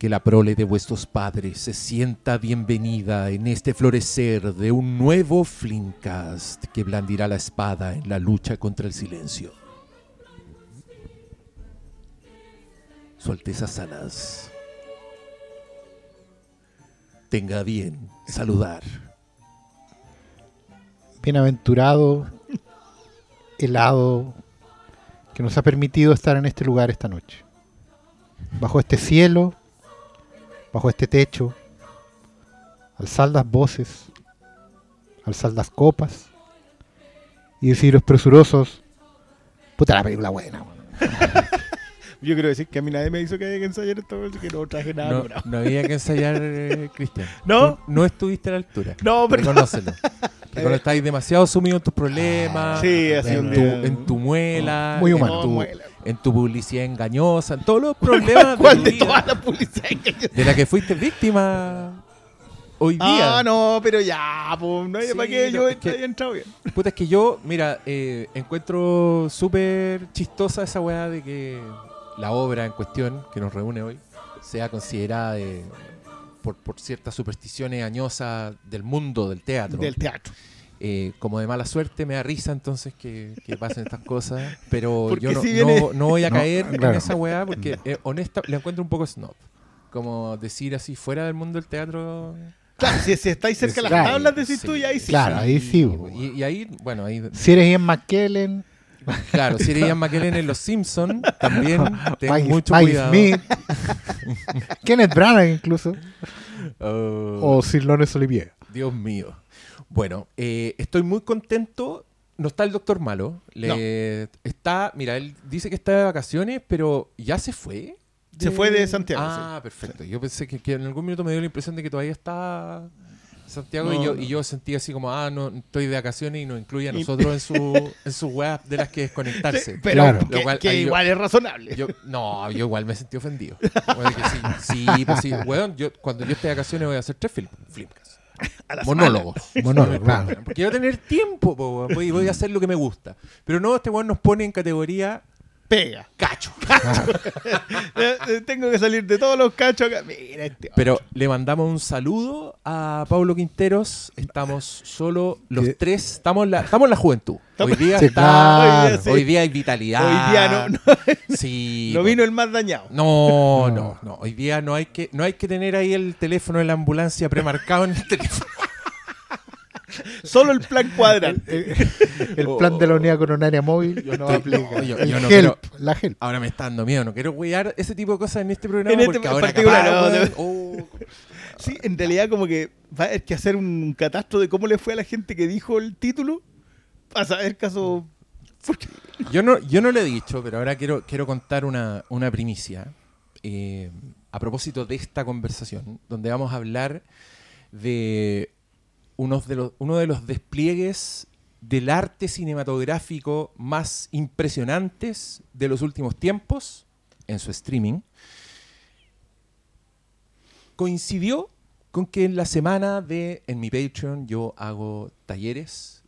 que la prole de vuestros padres se sienta bienvenida en este florecer de un nuevo Flimcast que blandirá la espada en la lucha contra el silencio. Su Alteza Salas. Tenga bien saludar. Bienaventurado, helado, que nos ha permitido estar en este lugar esta noche. Bajo este cielo, bajo este techo, alzar las voces, alzar las copas y deciros presurosos, puta la película buena. weón". Yo quiero decir que a mí nadie me hizo que haya que ensayar esto, que no traje nada. No, no había que ensayar, eh, Cristian. ¿No? Tú no estuviste a la altura. No, pero- Reconócelo. Cuando estáis demasiado sumido en tus problemas, Sí, así en, un tu, día. en tu muela, Muy en humano. tu- muela. En tu publicidad engañosa, en todos los problemas ¿Cuál tu de vida, todas las publicidades de la que fuiste víctima hoy día. Ah, no, pero ya, pues, no hay Sí, para qué yo es que- haya entrado bien. Puta, es que yo, mira, eh, encuentro súper chistosa esa weá de que la obra en cuestión que nos reúne hoy sea considerada de- por, por ciertas supersticiones añosas del mundo del teatro. Del teatro. Eh, como de mala suerte me da risa entonces que, que pasen estas cosas, pero Porque yo no, si viene- no- no voy a No, caer en esa weá porque eh, honesta, la encuentro un poco snob. Como decir así, fuera del mundo del teatro. Claro, si, si estáis cerca de las Claro, tablas, decís sí. tú, y ahí sí. Claro, ahí sí. Y, y ahí, bueno, ahí Si eres Ian McKellen, Claro, si eres Ian McKellen en Los Simpsons, también ten Mike, mucho Mike cuidado. Smith, Kenneth Branagh incluso, Oh, o Sir Lawrence Olivier. Dios mío. Bueno, eh, estoy muy contento. No está el doctor malo. Le está, mira, él dice que está de vacaciones, pero ya se fue. Se fue de Santiago, Ah, perfecto. Yo pensé que, que en algún minuto me dio la impresión de que todavía está Santiago y, No, yo, no. y yo sentí así como, ah, no, estoy de vacaciones y nos incluye a nosotros en su, en su web de las que desconectarse. Sí, pero Claro. que, Lo cual- que ahí yo- igual es razonable. Yo, no, yo igual me sentí ofendido. Bueno, que sí, sí, pues sí. Weón, yo, cuando yo esté de vacaciones voy a hacer tres film. Monólogos. Monólogo, claro. Porque quiero tener tiempo, po, voy, voy a hacer lo que me gusta. Pero no, este weón nos pone en categoría Pega. cacho. Eh, eh, Tengo que salir de todos los cachos acá. Mira este. Pero le mandamos un saludo a Pablo Quinteros. Estamos solo los ¿Qué? tres. Estamos en la, estamos en la juventud. Hoy día Sí, está. claro. Hoy día sí. Hoy día hay vitalidad. Hoy día no, no, Sí. no po. vino el más dañado. No, No. no, no. Hoy día no hay que, no hay que tener ahí el teléfono de la ambulancia premarcado en el teléfono. Solo el plan cuadrante. Eh, El plan de la unidad coronaria móvil Yo no aplica. no, yo- el yo no help, quiero- la help. Ahora me está dando miedo. No quiero huear ese tipo de cosas en este programa En este porque ahora particular, capaz, no, weón, no. oh, Sí, en realidad como que va a haber que hacer un catastro de cómo le fue a la gente que dijo el título para saber caso... Yo no, yo no lo he dicho, pero ahora quiero, quiero contar una, una primicia eh, a propósito de esta conversación, donde vamos a hablar de, unos de los, uno de los despliegues del arte cinematográfico más impresionantes de los últimos tiempos en su streaming. Coincidió con que en la semana de, en mi Patreon, yo hago talleres,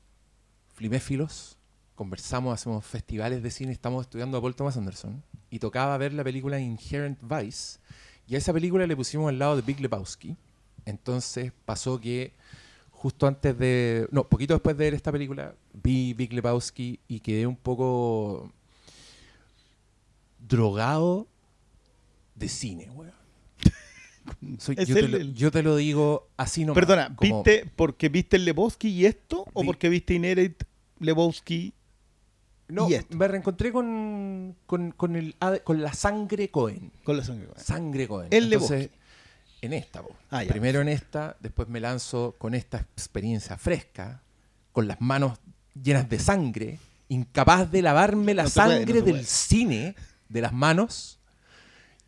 fliméfilos, conversamos, hacemos festivales de cine, estamos estudiando a Paul Thomas Anderson y tocaba ver la película Inherent Vice y a esa película le pusimos al lado de Big Lebowski. Entonces pasó que justo antes de, no, poquito después de ver esta película, vi Big Lebowski y quedé un poco drogado de cine, weón. Soy- yo, te lo, yo te lo digo así nomás. Perdona, como- ¿viste porque viste el Lebowski y esto? ¿O Vi- porque viste Inherit Lebowski? No, y esto? me reencontré con, con, con el, con la sangre Cohen. Con la sangre. Sangre Cohen. El Entonces, en esta. Ah, primero en esta, después me lanzo con esta experiencia fresca, con las manos llenas de sangre, incapaz de lavarme la No se puede, sangre no del puede. cine, de las manos.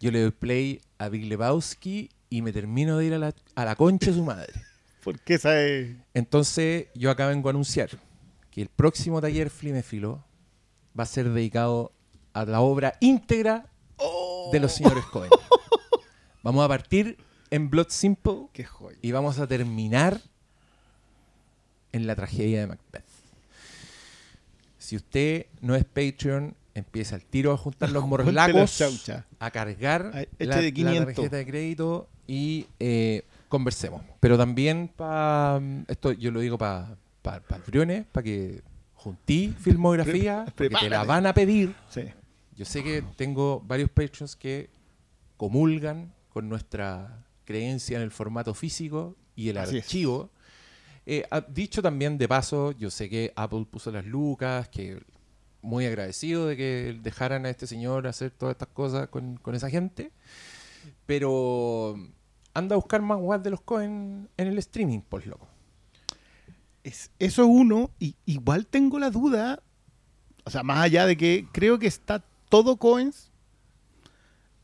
Yo le doy play a Big Lebowski y me termino de ir a la, a la concha de su madre. Porque esa es... Entonces, yo acá vengo a anunciar que el próximo taller Flimefilo va a ser dedicado a la obra íntegra de los señores Cohen. Vamos a partir en Blood Simple Qué joya. y vamos a terminar en la tragedia de Macbeth. Si usted no es Patreon empieza el tiro a juntar los morlacos, a cargar Ay, este la, de la 500. tarjeta de crédito y eh, conversemos. Pero también para, esto yo lo digo para pa, Briones, para que juntí filmografía, Pre- porque te la van a pedir. Sí. Yo sé que tengo varios patrons que comulgan con nuestra creencia en el formato físico y el Así archivo. Eh, ha- dicho también de paso, yo sé que Apple puso las lucas, que muy agradecido de que dejaran a este señor hacer todas estas cosas con, con esa gente, pero anda a buscar más web de los Cohen en el streaming, pues loco. Es- eso es uno, y igual tengo la duda, o sea, más allá de que creo que está todo Coens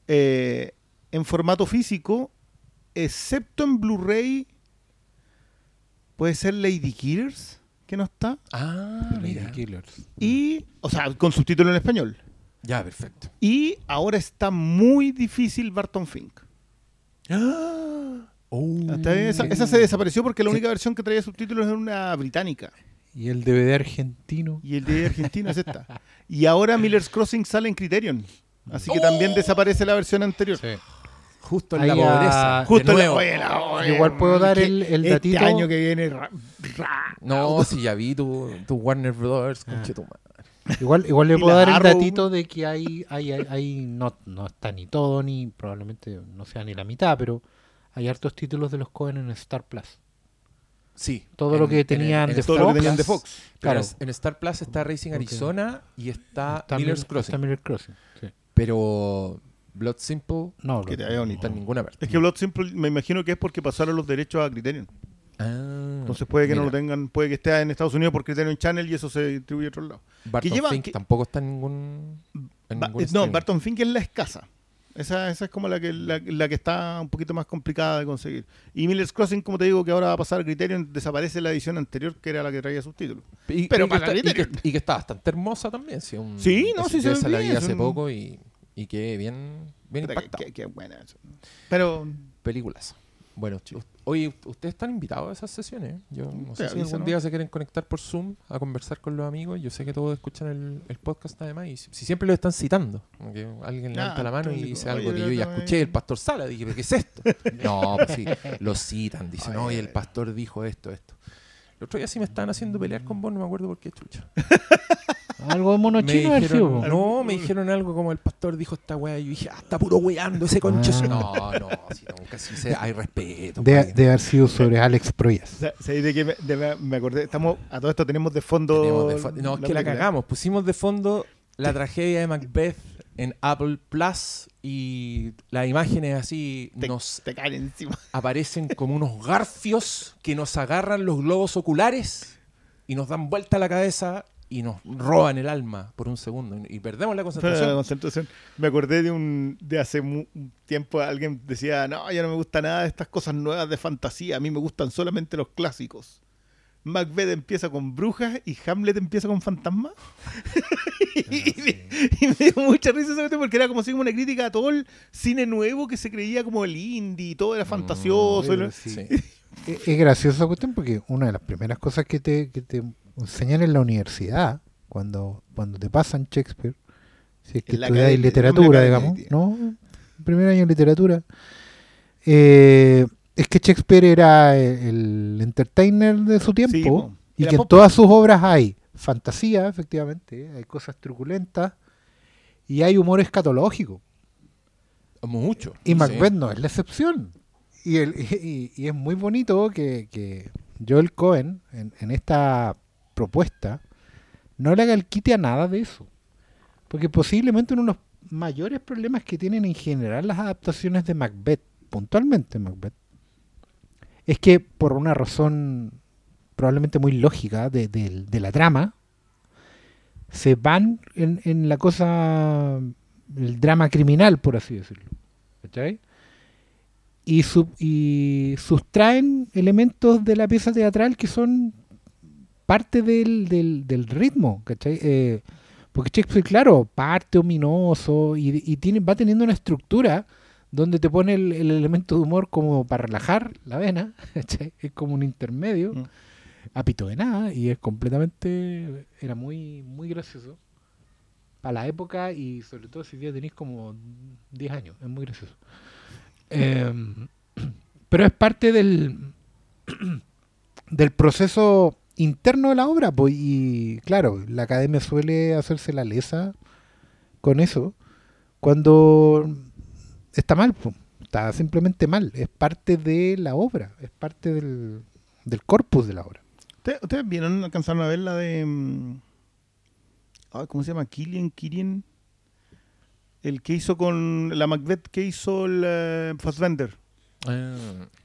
eh, en formato físico, excepto en Blu-ray, puede ser Lady Killers, que no está, Ah, mira. Killers. y, o sea, con subtítulo en español. Ya, perfecto. Y ahora está muy difícil Barton Fink. Oh. Hasta esa, esa se desapareció porque la única versión que traía subtítulos era una británica. Y el DVD argentino. Y el de Argentina es esta. Y ahora Miller's Crossing sale en Criterion. Así que también desaparece la versión anterior. Justo en Ahí la a- pobreza. Justo de en la- oye, Igual puedo dar el- el este datito. año que viene. ra- ra- No, si ya vi tu, tu Warner Brothers, conchetumare. Igual, igual le puedo dar el datito de que hay, hay, hay, hay- no, no está ni todo, ni probablemente no sea ni la mitad, pero hay hartos títulos de los Cohen en Star Plus. Sí. Todo lo que tenían de todo lo que Fox. tenían de Fox. Claro. En Star Plus está Racing. Arizona y está, Está Miller's Mil- Crossing. está Miller's Crossing, sí. Pero Blood Simple No, Que te bonito. en ninguna parte. Es que Blood Simple me imagino que es porque pasaron los derechos a Criterion. Ah, Entonces puede que no lo tengan, puede que esté en Estados Unidos por Criterion Channel y eso se distribuye a otro lado. Barton que lleva- Fink que- tampoco está en ningún. en Ba- ningún eh, no. Barton Fink es la escasa. Esa, esa es como la que, la, la que está un poquito más complicada de conseguir. Y Miller's Crossing, como te digo, que ahora va a pasar a Criterion, desaparece la edición anterior, que era la que traía subtítulos. Y, pero y que está, y, que, Criterion. y que está bastante hermosa también. Sí, un- Sí, no, sí se ve esa la vi hace un- poco y, y quedé bien, bien Puta, impactado. qué- qué buena eso. Pero Películas. Bueno, oye, ustedes están invitados a esas sesiones. Yo no sé si algún ¿no? día se quieren conectar por Zoom a conversar con los amigos. Yo sé que todos escuchan el, el podcast además y si, si siempre lo están citando. Como que alguien Ah, levanta la mano y dice algo que yo ya no, escuché eh. del pastor Sala. Dije, ¿pero qué es esto? no, pues sí, lo citan. Dicen, Oye, oye, el pastor dijo esto, esto. El otro día sí me estaban haciendo pelear con vos, no me acuerdo por qué chucha. Algo de mono Me chino, haber sido, dijeron, po. no, me dijeron algo como el pastor dijo esta weá. Y yo dije, ah, está puro weando ese conche. Ah. No, no, si nunca sí se- hay respeto. De, pues. de haber sido sobre Alex Proyas. sa- ¿sabéis de qué me, de- me acordé? Estamos, a todo esto tenemos de fondo. Tenemos de fo- no, es que la cagamos. Pusimos de fondo la tragedia de Macbeth en Apple Plus y las imágenes así Te, nos te caen encima. aparecen como unos garfios que nos agarran los globos oculares y nos dan vuelta la cabeza y nos roban el alma por un segundo y perdemos la Pero la concentración. concentración. Me acordé de un de hace mu- un tiempo alguien decía, no, ya no me gusta nada de estas cosas nuevas de fantasía, a mí me gustan solamente los clásicos. Macbeth empieza con brujas y Hamlet empieza con fantasmas. y, me, y me dio mucha risa esa cuestión porque era como si una crítica a todo el cine nuevo que se creía como el indie, todo era fantasioso. sí. Sí. Es, es graciosa esa cuestión porque una de las primeras cosas que te, que te enseñan en la universidad, cuando, cuando te pasan Shakespeare, si es que En estudiáis literatura, digamos, ¿no? Primer año de literatura, eh, es que Shakespeare era el, el entertainer de su tiempo Sí, y que en todas sus obras hay fantasía, efectivamente, hay cosas truculentas y hay humor escatológico. Mucho. Y Sí. Macbeth no es la excepción. Y, el, y, y es muy bonito que, que Joel Cohen, en, en esta propuesta, no le haga el quite a nada de eso. Porque posiblemente uno de los mayores problemas que tienen en general las adaptaciones de Macbeth, puntualmente Macbeth, es que por una razón probablemente muy lógica de, de- la trama, se van en, la cosa, el drama criminal, por así decirlo. ¿Cachai? Y, y sustraen elementos de la pieza teatral que son parte del, del, del ritmo, ¿cachai? Eh, porque Shakespeare, claro, parte ominoso y, y tiene, va teniendo una estructura donde te pone el, el elemento de humor como para relajar la vena, ¿cachai? Es como un intermedio, Mm. apito de nada, y es completamente, era muy, muy gracioso. para la época y sobre todo si ya tenéis como 10 años. Es muy gracioso. Em, pero es parte del, del proceso interno de la obra. Pues, y claro, la academia suele hacerse la lesa con eso cuando está mal. pues, Está simplemente mal. Es parte de la obra. Es parte del, del corpus de la obra. ¿Ustedes, ustedes vieron, alcanzaron a ver la de. ay, ¿Cómo se llama? Killian, Killian. El que hizo con. La Macbeth que hizo el eh, Fassbender. Ah,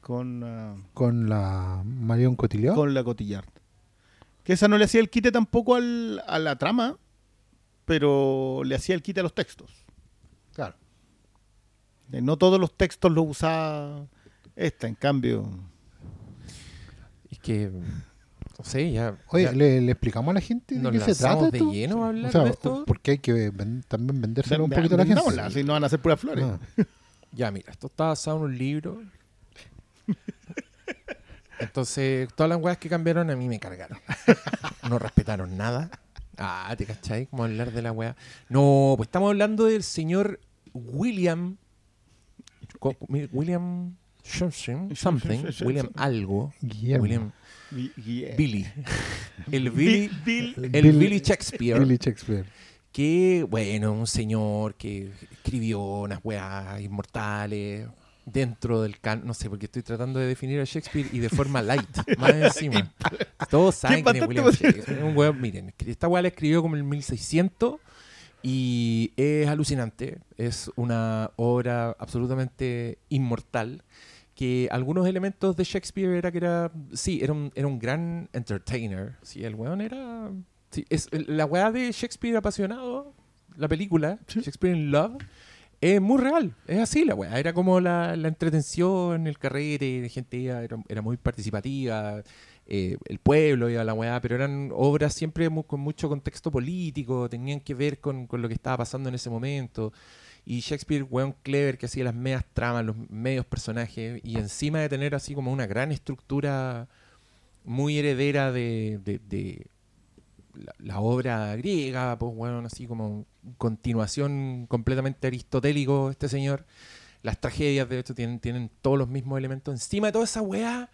Con, ah, Con la Marion Cotillard. con la Cotillard. Que esa no le hacía el quite tampoco al- a la trama, pero le hacía el quite a los textos. Claro. Eh, No todos los textos los usaba esta, en cambio. es que, no sé, ya... Oye, ya ¿le, le explicamos a la gente de qué se trata de esto? lleno a hablar O sea, de esto. porque hay que ven- también vendérselo un poquito a la gente. vendámosla, si no van a hacer puras flores. Ya, mira, esto está basado en un libro. Entonces, todas las weas que cambiaron a mí me cargaron. No respetaron nada. Ah, ¿te cachai? ¿Cómo hablar de la wea? No, pues estamos hablando del señor William. William something, something, William algo. Guillermo. William Billy. El Billy. Bill- Bill- El Bill- Billy Shakespeare. Billy Shakespeare. que, bueno, un señor que escribió unas weas inmortales dentro del can... No sé, porque estoy tratando de definir a Shakespeare y de forma light, más encima. Todos saben quién es William. Shakespeare. Un weón, miren, esta wea la escribió como en el 1600 y es alucinante. Es una obra absolutamente inmortal que algunos elementos de Shakespeare era que era, sí, era un, era un gran entertainer. Sí, el weón era... sí, es, la weá de Shakespeare apasionado, la película. Shakespeare in Love, es muy real. Es así la weá. Era como la, la entretención, el carrete, la gente iba, era, era muy participativa, eh, el pueblo iba a la weá, pero eran obras siempre con mucho contexto político, tenían que ver con, con lo que estaba pasando en ese momento. Y Shakespeare, weón clever, que hacía las medias tramas, los medios personajes, y encima de tener así como una gran estructura muy heredera de, de- de la, la obra griega, pues weón, así como continuación completamente aristotélico este señor. Las tragedias, de hecho, tienen, tienen todos los mismos elementos. Encima de toda esa weá,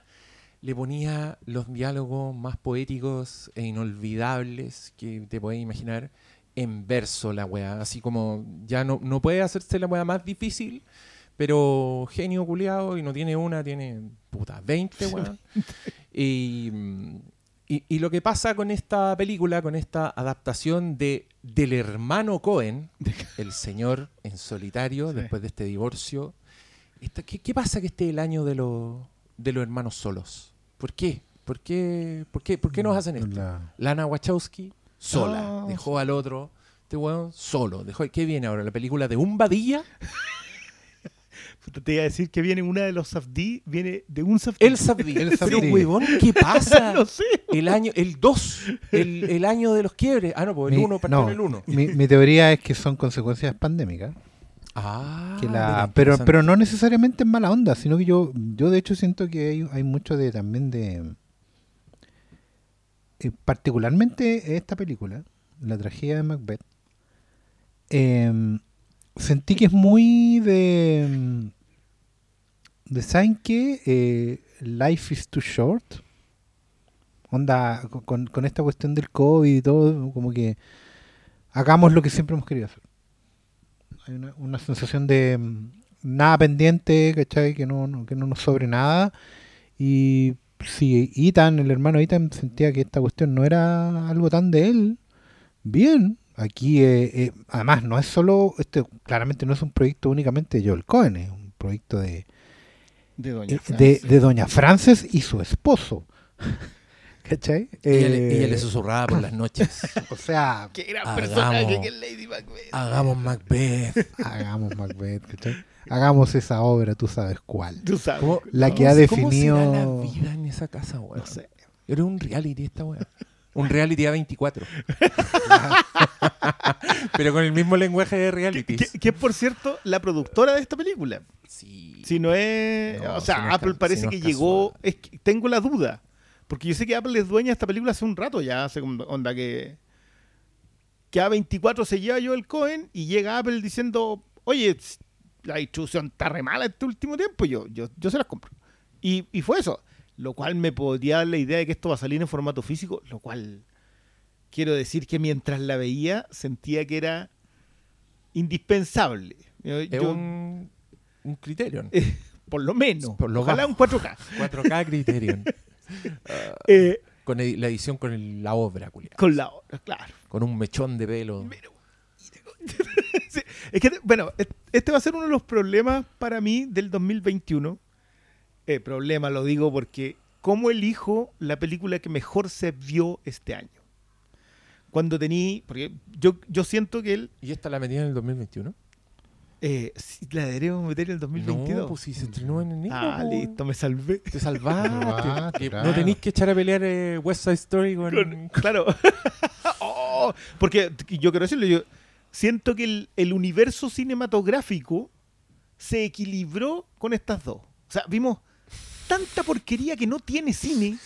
le ponía los diálogos más poéticos e inolvidables que te podés imaginar en verso la weá. Así como ya no, no puede hacerse la weá más difícil, pero genio culiado y no tiene una, tiene puta 20 weá. Y, mm, y, y lo que pasa con esta película, con esta adaptación de del hermano Cohen, el señor en solitario, Sí. después de este divorcio, esta- ¿qué, qué pasa que este es el año de, los de los hermanos solos? ¿Por qué? ¿Por qué, por qué, por qué nos hacen esto? La- Lana Wachowski, sola. Ah, dejó al otro. Este weón, solo. Dejó, ¿Qué viene ahora? ¿La película de un Badilla? Te iba a decir que viene una de los Safdí, viene de un Safdí. El Sabdi. El Pero, Safdí. huevón, ¿qué pasa? no sé. El año, el 2, el, el año de los quiebres. Ah, no, pues el Mi- 1 partió no, el 1. Mi, mi teoría es que son consecuencias pandémicas. Ah, que la, mira, pero, pero no necesariamente en mala onda, sino que yo, yo de hecho siento que hay, hay mucho de también de eh, particularmente esta película, la tragedia de Macbeth, em, sentí que es muy de em, de saben qué Eh, life is too short onda con- con, esta cuestión del COVID y todo como que hagamos lo que siempre hemos querido hacer hay una, una sensación de mm, nada pendiente, ¿cachai? Que no, no- que no nos sobre nada. Y si Ethan, el hermano Ethan, sentía que esta cuestión no era algo tan de él, bien. Aquí, eh, eh, además, no es solo, este claramente no es un proyecto únicamente de Joel Cohen, es un proyecto de, De Doña eh, de, Frances. de Doña Frances y su esposo. ¿Cachai? Ella, le- Eh, ella le susurraba por las noches. o sea, Qué gran Hagamos- personaje que es Lady Macbeth. Hagamos Macbeth. hagamos Macbeth, ¿cachai? Hagamos esa obra, tú sabes cuál. Tú sabes. ¿Cómo- La que cómo ha se- cómo será definido- la vida en esa casa, weón? No sé. Era un reality esta weá. Un reality A24. Pero con el mismo lenguaje de reality. que- que es, por cierto, la productora de esta película. Sí. Si no es. No, o sea, si no es Apple parece si no que llegó. casual. Es que tengo la duda. Porque yo sé que Apple es dueña de esta película hace un rato ya. Hace onda que. que A24 se lleva yo el Cohen y llega Apple diciendo, oye, la distribución está re mala este último tiempo, yo, yo, yo se las compro. Y, y fue eso, lo cual me podría dar la idea de que esto va a salir en formato físico, lo cual quiero decir que mientras la veía sentía que era indispensable. Yo- Es un, un Criterion. eh, por lo menos, Por lo ojalá bajo. un 4K. 4K Criterion. Eh, Con la edición con el- la obra, culiao. con la otra, claro. Con un mechón de pelo. Sí, es que, bueno, este va a ser uno de los problemas para mí del 2021. Eh, problema, lo digo porque, ¿cómo elijo la película que mejor se vio este año? Cuando tení, porque yo, yo siento que él, ¿Y esta la metía en el 2021? eh, sí, la deberíamos meter en el 2022. No, pues si se estrenó en enero. ah, listo, me salvé. Te salvaste. Claro. No tenéis que echar a pelear eh, West Side Story con... Con- claro. Oh, porque yo quiero decirlo, yo siento que el, el universo cinematográfico se equilibró con estas dos. O sea, vimos tanta porquería que no tiene cine.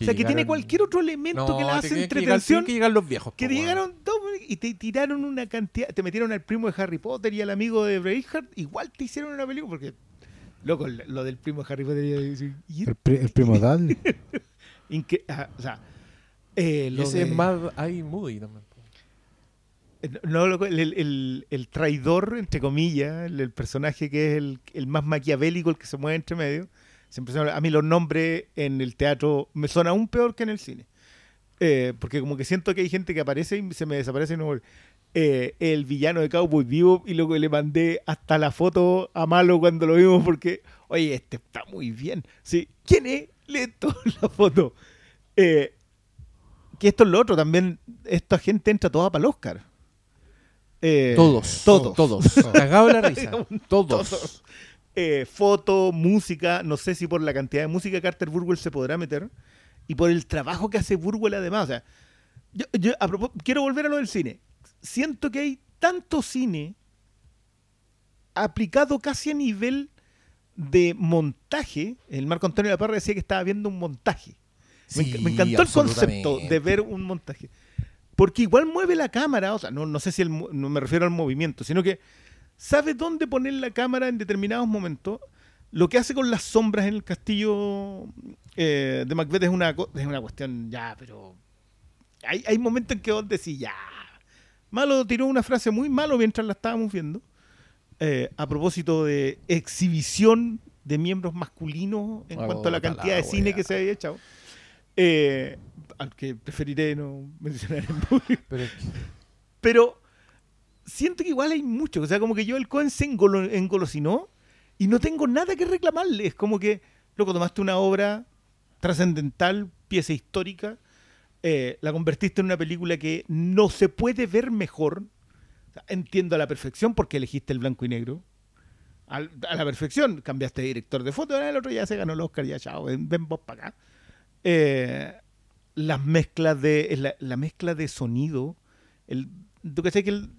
o sea, que tiene cualquier otro elemento No, que le te hace que llegar- entretención. que llegar los viejos. Que po, llegaron dos y te tiraron una cantidad. Te metieron al primo de Harry Potter y al amigo de Braveheart. Igual te hicieron una película porque. Loco, lo del primo de Harry Potter. y- y- El, pri- el primo Dudley. inque- ah, o sea. eh, lo ese de- es más... Hay Moody también. Eh, No, loco, el, el- el traidor, entre comillas, el, el personaje que es el, el más maquiavélico, el que se mueve entre medio. Siempre se habla- a mí los nombres en el teatro me son aún peor que en el cine. Eh, porque como que siento que hay gente que aparece y se me desaparece y no vuelve. Eh, el villano de Cowboy Vivo y luego le mandé hasta la foto a Malo cuando lo vimos porque, oye, este está muy bien. Sí, ¿quién es? Toda la foto. Eh, que esto es lo otro, también esta gente entra toda para el Oscar. Eh, Todos. Todos. Todos. Cagado la risa. Todos. Todos. Eh, foto, música, no sé si por la cantidad de música que Carter Burwell se podrá meter y por el trabajo que hace Burwell además. O sea, yo, yo a quiero volver a lo del cine. Siento que hay tanto cine aplicado casi a nivel de montaje. El Marco Antonio La Parra decía que estaba viendo un montaje. Me, Sí, me encantó el concepto de ver un montaje. Porque igual mueve la cámara, o sea, no, no sé si el no me refiero al movimiento, sino que sabe dónde poner la cámara en determinados momentos. Lo que hace con las sombras en el castillo eh, de Macbeth es una, es una cuestión ya, pero hay, hay momentos en que vos decís, ya. Malo tiró una frase muy malo mientras la estábamos viendo. eh, a propósito de exhibición de miembros masculinos en cuanto a la cantidad la de cine que se había echado. Eh, al que preferiré no mencionar en público. Pero siento que igual hay mucho. O sea, como que yo el Cohen se engolo- engolosinó y no tengo nada que reclamarle. Es como que, loco, tomaste una obra trascendental, pieza histórica, eh, la convertiste en una película que no se puede ver mejor. Entiendo a la perfección porque elegiste el blanco y negro. A la perfección. Cambiaste de director de foto, ahora el otro ya se ganó el Oscar, ya chao, ven, ven vos para acá. Eh, las mezclas de. La, la mezcla de sonido. Tú que sé que el-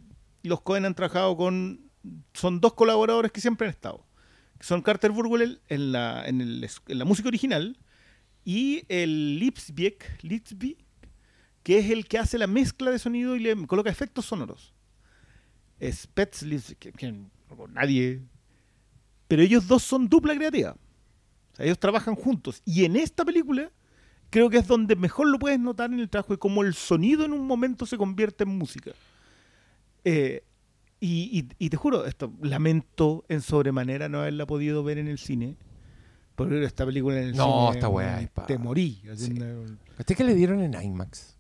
los Cohen han trabajado con. Son dos colaboradores que siempre han estado. Son Carter Burwell en la, en, el- en la música original y el Lipsbeck, Lipsbeck, que es el que hace la mezcla de sonido y le coloca efectos sonoros. Spets, que, que nadie. Pero ellos dos son dupla creativa. O sea, ellos trabajan juntos. Y en esta película creo que es donde mejor lo puedes notar en el trabajo de cómo el sonido en un momento se convierte en música. Eh, y, y- y te juro, esto lamento en sobremanera no haberla podido ver en el cine. Porque esta película en el No, cine. esta weá Te morí. Sí. ¿Usted que le dieron en IMAX?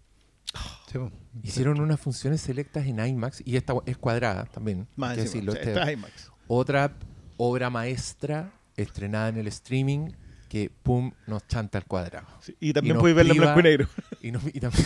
Sí. Hicieron unas funciones selectas en IMAX y esta es cuadrada también. Más hay que decirlo, o sea, este- esta es IMAX. otra obra maestra estrenada en el streaming que pum nos chanta al cuadrado. Sí, y también nos puedes verla en blanco y negro. Y, no- y también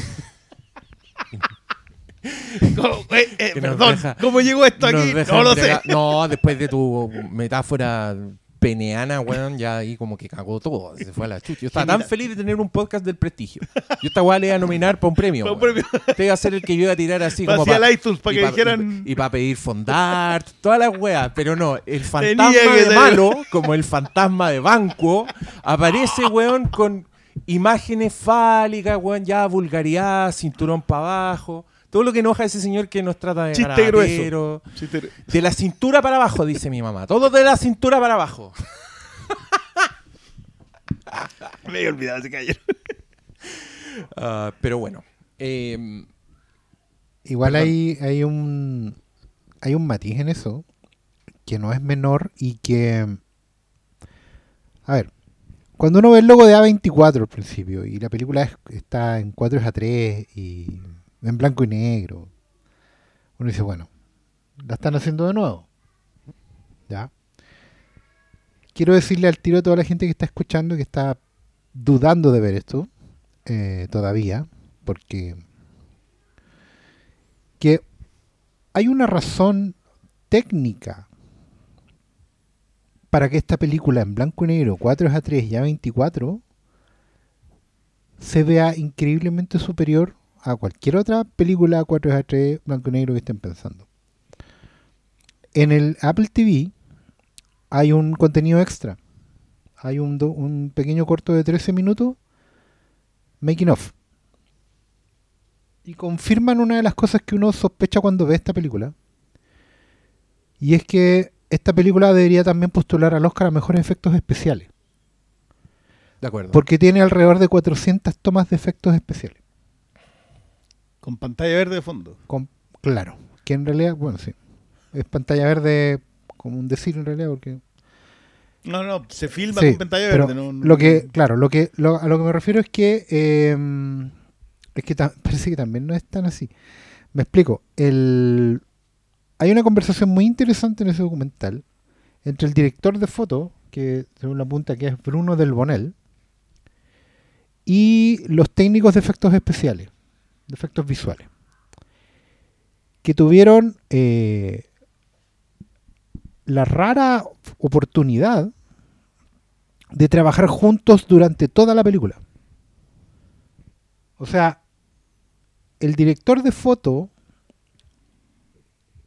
¿Cómo, eh, eh, perdón, deja- ¿cómo llegó esto aquí? No lo sé. No, después de tu metáfora peneana, weón, ya ahí como que cagó todo. Se fue a la chucha. Yo estaba tan feliz de tener un podcast del prestigio. Yo esta weá le iba a nominar para un premio. Pa' un premio. Este iba a ser el que yo iba a tirar así como para para que dijeran. y, para pedir fondart, todas las weas, pero no, el fantasma de malo, como el fantasma de banco, aparece, weón, con imágenes fálicas, weón, ya vulgaridad, cinturón para abajo, Todo lo que enoja a ese señor que nos trata de Chiste granadero. Chiste- De la cintura para abajo, dice mi mamá. Todo de la cintura para abajo. Me había olvidado ese caballero. Ah, pero bueno. eh, Igual Perdón. hay, hay un hay un matiz en eso que no es menor y que a ver cuando uno ve el logo de A24 al principio y la película es- está en 4 a 3 y en blanco y negro. Uno dice bueno la están haciendo de nuevo ya quiero decirle al tiro a toda la gente que está escuchando que está dudando de ver esto eh, todavía porque que hay una razón técnica para que esta película en blanco y negro, 4 a 3 y a 24, se vea increíblemente superior a cualquier otra película 4 a 3 blanco y negro que estén pensando. En el Apple TV hay un contenido extra. Hay un, do- un pequeño corto de 13 minutos, making of y confirman una de las cosas que uno sospecha cuando ve esta película. Y es que esta película debería también postular al Oscar a mejores efectos especiales. de acuerdo. Porque tiene alrededor de 400 tomas de efectos especiales. Con pantalla verde de fondo. Con- claro, que en realidad, bueno, sí. Es pantalla verde, como un decir en realidad, porque No, no, se filma Sí, con pantalla pero verde. No, no- lo que, claro, lo que lo- a lo que me refiero es que eh, es que parece que también no es tan así. Me explico. El, hay una conversación muy interesante en ese documental entre el director de foto, que según la punta que es Bruno del Bonel, y los técnicos de efectos especiales, de efectos visuales, que tuvieron eh, la rara oportunidad de trabajar juntos durante toda la película. O sea, el director de foto,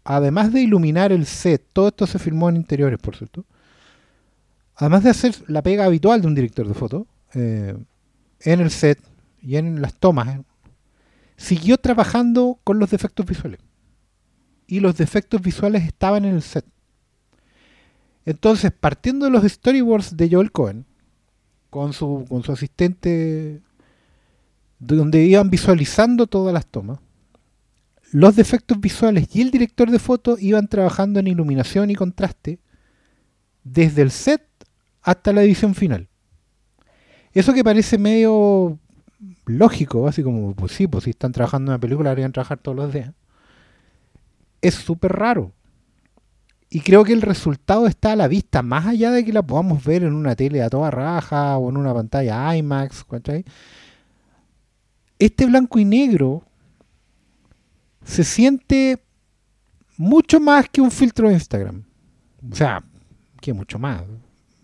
además de iluminar el set, todo esto se filmó en interiores, por cierto, además de hacer la pega habitual de un director de foto, eh, en el set y en las tomas, siguió trabajando con los defectos visuales. Y los defectos visuales estaban en el set. Entonces, partiendo de los storyboards de Joel Cohen, con su, con su asistente, donde iban visualizando todas las tomas, los defectos visuales y el director de foto iban trabajando en iluminación y contraste desde el set hasta la edición final. Eso que parece medio lógico, así como, pues sí, pues si están trabajando en una película, deberían trabajar todos los días. Es súper raro. Y creo que el resultado está a la vista, más allá de que la podamos ver en una tele a toda raja o en una pantalla IMAX, ¿cachai? Este blanco y negro se siente mucho más que un filtro de Instagram. O sea, que mucho más.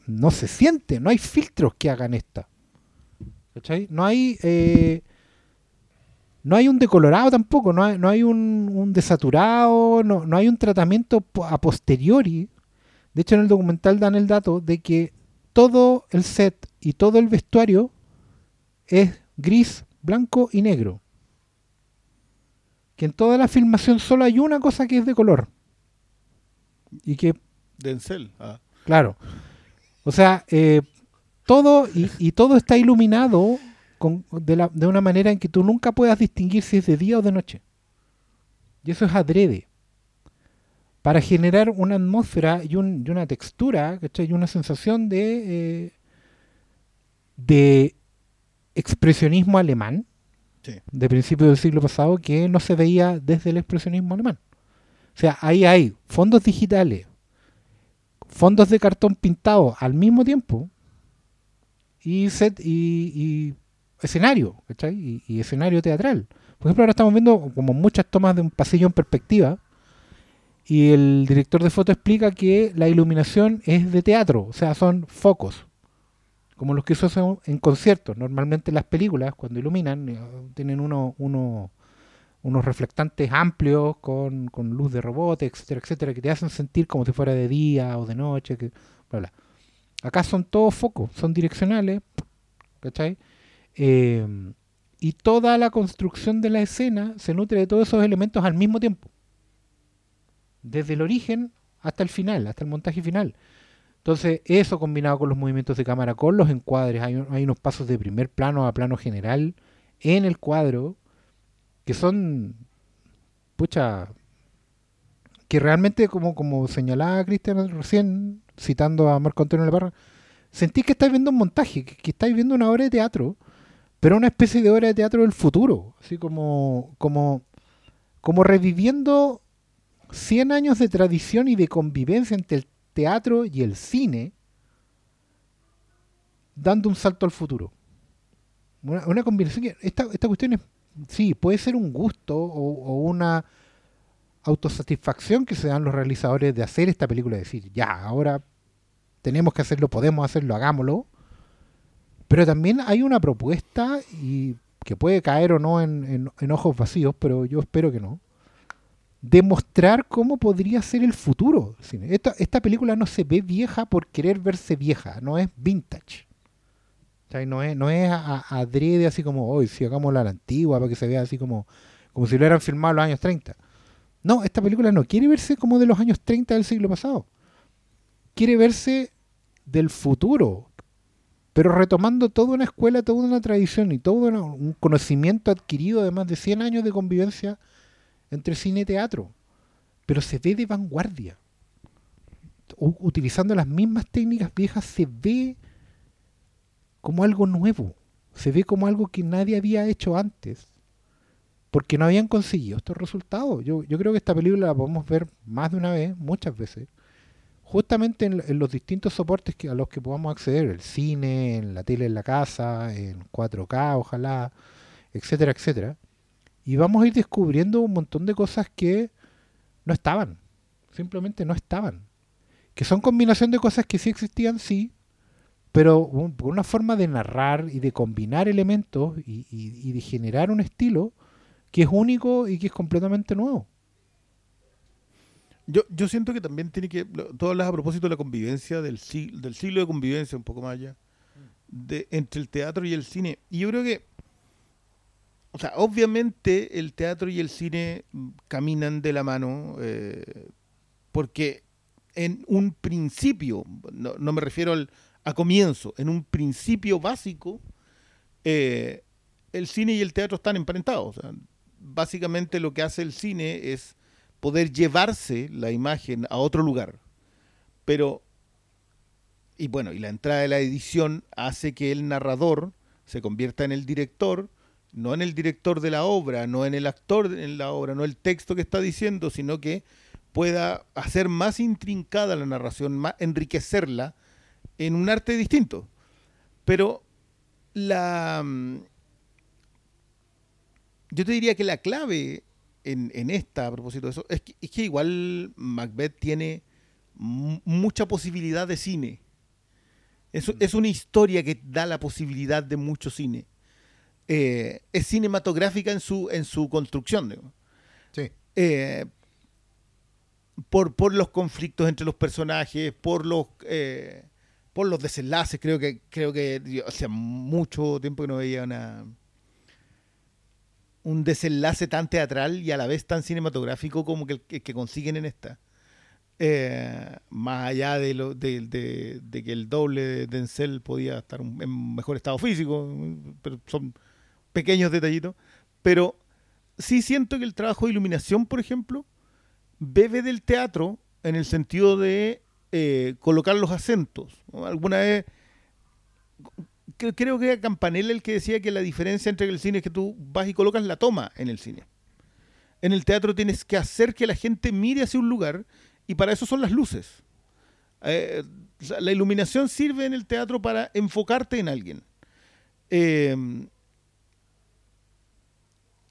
No se siente, no hay filtros que hagan esta. ¿Cachai? No hay. eh, no hay un decolorado tampoco, no hay, no hay un, un desaturado, no, no hay un tratamiento a posteriori. De hecho, en el documental dan el dato de que todo el set y todo el vestuario es gris, blanco y negro. Que en toda la filmación solo hay una cosa que es de color. Y que Denzel. Ah. Claro. O sea, eh, todo y, y todo está iluminado con- de, la- de una manera en que tú nunca puedas distinguir si es de día o de noche. Y eso es adrede. Para generar una atmósfera y, un- y una textura, ¿cachai? Y una sensación de, eh, de expresionismo alemán Sí. de principios del siglo pasado que no se veía desde el expresionismo alemán. O sea, ahí hay fondos digitales, fondos de cartón pintado al mismo tiempo y set y, escenario, ¿cachai? Y, y escenario teatral. Por ejemplo, ahora estamos viendo como muchas tomas de un pasillo en perspectiva y el director de foto explica que la iluminación es de teatro, o sea, son focos, como los que se usan en conciertos. Normalmente las películas, cuando iluminan, eh, tienen uno, uno- unos reflectantes amplios con, con luz de robot, etcétera, etcétera, que te hacen sentir como si fuera de día o de noche, que, bla, bla. Acá son todos focos, son direccionales, ¿cachai? Eh, y toda la construcción de la escena se nutre de todos esos elementos al mismo tiempo. Desde el origen hasta el final, hasta el montaje final. Entonces, eso combinado con los movimientos de cámara, con los encuadres, hay, hay unos pasos de primer plano a plano general en el cuadro que son, pucha, que realmente, como, como señalaba Cristian recién, citando a Marco Antonio Leparra, sentís que estáis viendo un montaje, que, que estáis viendo una obra de teatro, pero una especie de obra de teatro del futuro, así como, como, como reviviendo 100 años de tradición y de convivencia entre el teatro y el cine, dando un salto al futuro. Una, una combinación que esta, esta cuestión es, sí, puede ser un gusto o, o una autosatisfacción que se dan los realizadores de hacer esta película, decir, ya, ahora tenemos que hacerlo, podemos hacerlo, hagámoslo. Pero también hay una propuesta y que puede caer o no en, ojos vacíos, pero yo espero que no. De mostrar cómo podría ser el futuro. Esta, película no se ve vieja por querer verse vieja, no es vintage. No es, no a- adrede así como, hoy si hagámosla la antigua para que se vea así como, como si lo hubieran filmado en los años 30. No, esta película no quiere verse como de los años 30 del siglo pasado. Quiere verse del futuro, pero retomando toda una escuela, toda una tradición y todo un conocimiento adquirido de más de 100 años de convivencia entre cine y teatro. Pero se ve de vanguardia. Utilizando las mismas técnicas viejas, se ve como algo nuevo. Se ve como algo que nadie había hecho antes. Porque no habían conseguido estos resultados. Yo, yo creo que esta película la podemos ver más de una vez, muchas veces justamente en, en los distintos soportes que, a los que podamos acceder, el cine, en la tele en la casa, en 4K, ojalá, etcétera, etcétera. Y vamos a ir descubriendo un montón de cosas que no estaban, simplemente no estaban. Que son combinación de cosas que sí existían, sí, pero un- una forma de narrar y de combinar elementos y, y- y de generar un estilo que es único y que es completamente nuevo. Yo, yo siento que también tiene que. Tú hablas a propósito de la convivencia, del, sig- del siglo de convivencia, un poco más allá, de, entre el teatro y el cine. Y yo creo que. O sea, obviamente el teatro y el cine caminan de la mano, eh, porque en un principio, no, no me refiero al, a comienzo, en un principio básico, eh, el cine y el teatro están emparentados. O sea, básicamente lo que hace el cine es poder llevarse la imagen a otro lugar. Pero, y bueno, y la entrada de la edición hace que el narrador se convierta en el director, no en el director de la obra, no en el actor en la obra, no el texto que está diciendo, sino que pueda hacer más intrincada la narración, más, enriquecerla en un arte distinto. Pero la... mm, Yo te diría que la clave en, en esta, a propósito de eso, es que, es que igual Macbeth tiene mu- mucha posibilidad de cine. Es, es una historia que da la posibilidad de mucho cine. Eh, es cinematográfica en su, en su construcción. digo. Sí. Eh, por, por los conflictos entre los personajes, por los eh, por los desenlaces, creo que creo que hace mucho tiempo que no veía una un desenlace tan teatral y a la vez tan cinematográfico como que que, que consiguen en esta. Eh, más allá de, lo, de, de- que el doble de Denzel podía estar en mejor estado físico, pero son pequeños detallitos. Pero sí siento que el trabajo de iluminación, por ejemplo, bebe del teatro en el sentido de eh, colocar los acentos. Alguna vez, creo que era Campanella el que decía que la diferencia entre el cine es que tú vas y colocas la toma en el cine. En el teatro tienes que hacer que la gente mire hacia un lugar y para eso son las luces. Eh, la iluminación sirve en el teatro para enfocarte en alguien. Eh,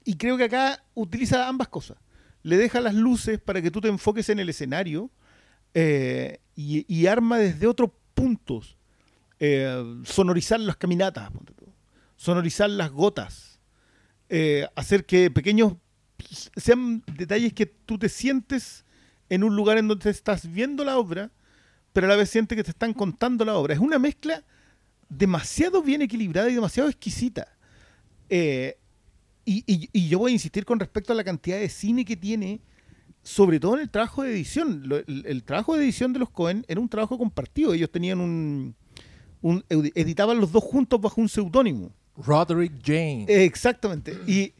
y creo que acá utiliza ambas cosas. Le deja las luces para que tú te enfoques en el escenario eh, y arma desde otros puntos. Eh, sonorizar las caminatas, sonorizar las gotas, eh, hacer que pequeños sean detalles que tú te sientes en un lugar en donde estás viendo la obra, pero a la vez sientes que te están contando la obra. Es una mezcla demasiado bien equilibrada y demasiado exquisita. Eh, y, yo voy a insistir con respecto a la cantidad de cine que tiene, sobre todo en el trabajo de edición. El, el trabajo de edición de los Cohen era un trabajo compartido. Ellos tenían un, un- editaban los dos juntos bajo un seudónimo. Roderick Jane. Exactamente. Y,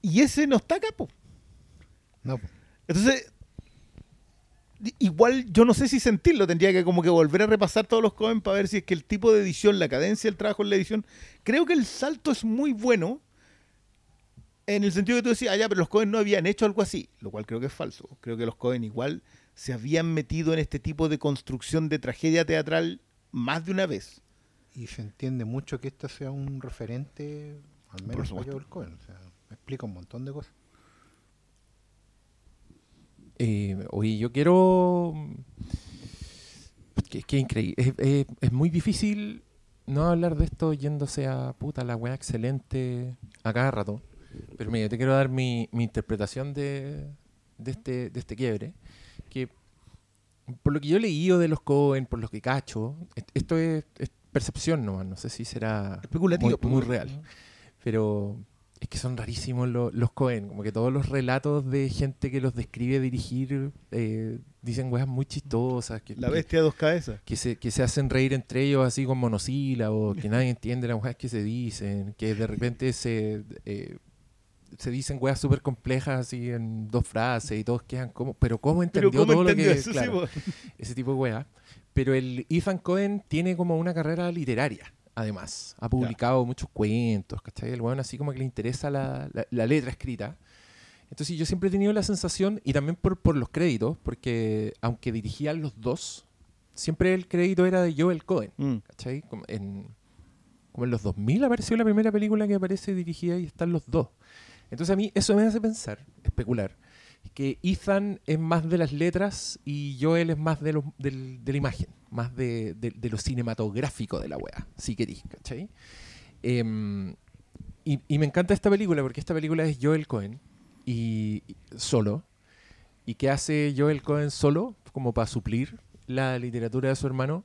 y ese no está acá, po. No. Entonces, igual yo no sé si sentirlo, tendría que como que volver a repasar todos los Cohen para ver si es que el tipo de edición, la cadencia del trabajo en la edición, creo que el salto es muy bueno en el sentido que tú decías, ah, ya, pero los Cohen no habían hecho algo así, lo cual creo que es falso. Creo que los Cohen igual se habían metido en este tipo de construcción de tragedia teatral más de una vez. Y se entiende mucho que este sea un referente, al menos para. Joel Cohen. O sea, explica un montón de cosas. Eh, oye, yo quiero. Que, que increíble. Es, es- es muy difícil no hablar de esto yéndose a puta la weá excelente a cada rato. Pero mira, te quiero dar mi, mi interpretación de, de, este, de este quiebre. Por lo que yo he leído de los Cohen, por lo que cacho, est- esto es, es percepción nomás, no sé si será Especulativo, muy, muy pues. real. Pero es que son rarísimos lo- los Cohen. Como que todos los relatos de gente que los describe dirigir eh, dicen weas muy chistosas. Que, La bestia de dos cabezas. que se, que se hacen reír entre ellos así con monosílabos, que nadie entiende las weas que se dicen, que de repente se, eh, se dicen weas súper complejas así en dos frases y todos quedan como, pero ¿cómo Pero entendió ¿cómo todo entendió lo que... eso? Claro, ese tipo de weas. Pero el Ethan Cohen tiene como una carrera literaria, además. Ha publicado muchos cuentos, ¿cachai? El weón así como que le interesa la, la- la letra escrita. Entonces yo siempre he tenido la sensación, y también por, por los créditos, porque aunque dirigían los dos, siempre el crédito era de Joel Cohen, Mm. ¿cachai? Como en, como en los 2000 apareció la primera película que aparece dirigida y están los dos. Entonces a mí eso me hace pensar, especular, que Ethan es más de las letras y Joel es más de, los- del- de la imagen, más de, de- de lo cinematográfico de la wea, si querís, ¿cachai? Em, y, y me encanta esta película porque esta película es Joel Cohen y, y- solo. ¿Y qué hace Joel Cohen solo? Como para suplir la literatura de su hermano.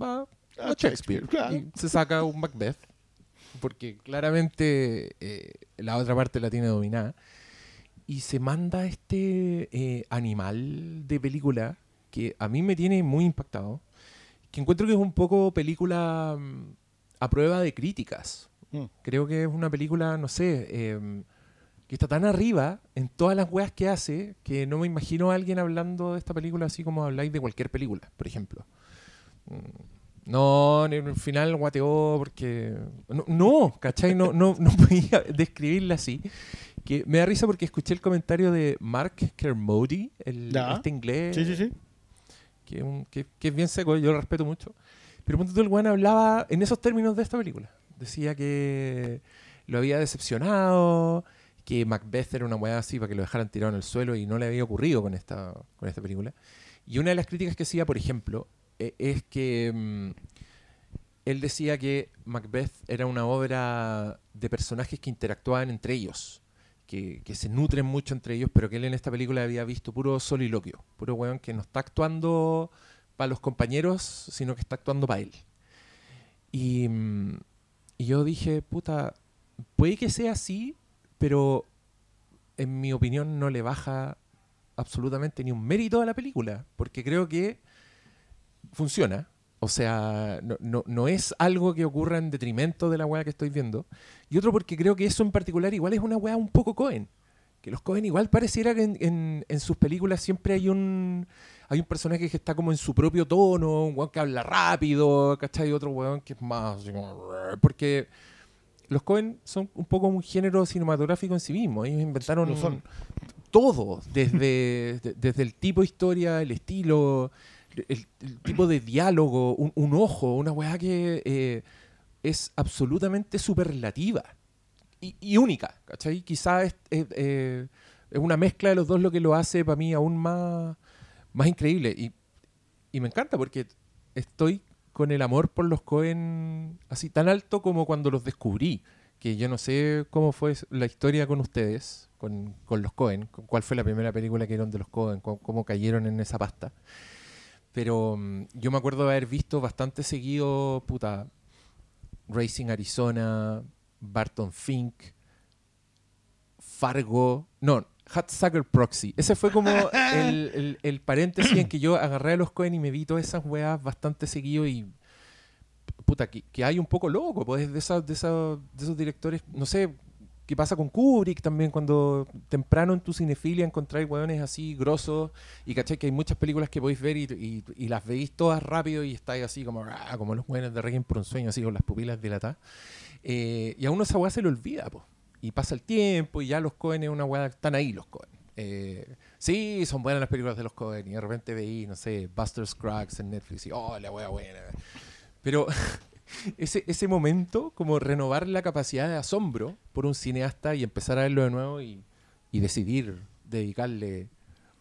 Va a A Shakespeare. Y se saca un Macbeth. Porque claramente eh, la otra parte la tiene dominada. Y se manda este eh, animal de película que a mí me tiene muy impactado. Que encuentro que es un poco película mm, a prueba de críticas. Mm. Creo que es una película, no sé, em, que está tan arriba en todas las weas que hace que no me imagino a alguien hablando de esta película así como habláis de cualquier película, por ejemplo. No, en el final guateó porque... No, no, ¿cachai? No, no, no podía describirla así. Que me da risa porque escuché el comentario de Mark Kermody, el, Ya. este inglés Sí, sí, sí. que, un- que- que es bien seco, yo lo respeto mucho. Pero tú, el weón hablaba en esos términos de esta película. Decía que lo había decepcionado, que Macbeth era una weá así para que lo dejaran tirado en el suelo y no le había ocurrido con esta, con esta película. Y una de las críticas que hacía, por ejemplo, eh, es que mm, él decía que Macbeth era una obra de personajes que interactuaban entre ellos, que, que se nutren mucho entre ellos, pero que él en esta película había visto puro soliloquio, puro weón que no está actuando para los compañeros, sino que está actuando para él. Y, mm, y yo dije, puta, puede que sea así, pero en mi opinión no le baja absolutamente ni un mérito a la película, porque creo que funciona. O sea, no, no, no es algo que ocurra en detrimento de la weá que estoy viendo. Y otro porque creo que eso en particular igual es una weá un poco Cohen. Que los Cohen igual pareciera que en, en- en sus películas siempre hay un hay un personaje que está como en su propio tono, un weón que habla rápido, ¿cachai? Y otro weón que es más... Porque los Cohen son un poco un género cinematográfico en sí mismo. Ellos inventaron Lo son. todo, desde, de- desde el tipo de historia, el estilo, el, el tipo de diálogo, un, un ojo, una weá que eh, es absolutamente superlativa y, y única, ¿cachai? Quizás es, es, eh, es una mezcla de los dos lo que lo hace para mí aún más, más increíble. Y, y me encanta porque estoy con el amor por los Cohen así tan alto como cuando los descubrí. Que yo no sé cómo fue la historia con ustedes, con, con los Cohen, cuál fue la primera película que vieron de los Cohen, cómo cayeron en esa pasta. Pero mm, yo me acuerdo de haber visto bastante seguido, puta, Racing Arizona, Barton Fink, Fargo. No, Sucker Proxy. Ese fue como el, el- el paréntesis en que yo agarré a los Cohen y me vi todas esas weas bastante seguido y. Puta, que, que hay un poco loco, pues, de, esas- de, esos- de esos directores. No sé qué pasa con Kubrick también, cuando temprano en tu cinefilia encontráis weones así grosos y caché que hay muchas películas que podéis ver y, y- y las veis todas rápido y estáis así como, ah, como los weones de Requiem por un sueño, así con las pupilas dilatadas. Eh, y a uno esa weá se le olvida, po. Y pasa el tiempo y ya los Cohen es una weá, están ahí los Cohen. Eh, sí, son buenas las películas de los Cohen y de repente veí, no sé, Buster Scruggs en Netflix y, oh, la weá buena. Pero ese, ese momento, como renovar la capacidad de asombro por un cineasta y empezar a verlo de nuevo y, y decidir dedicarle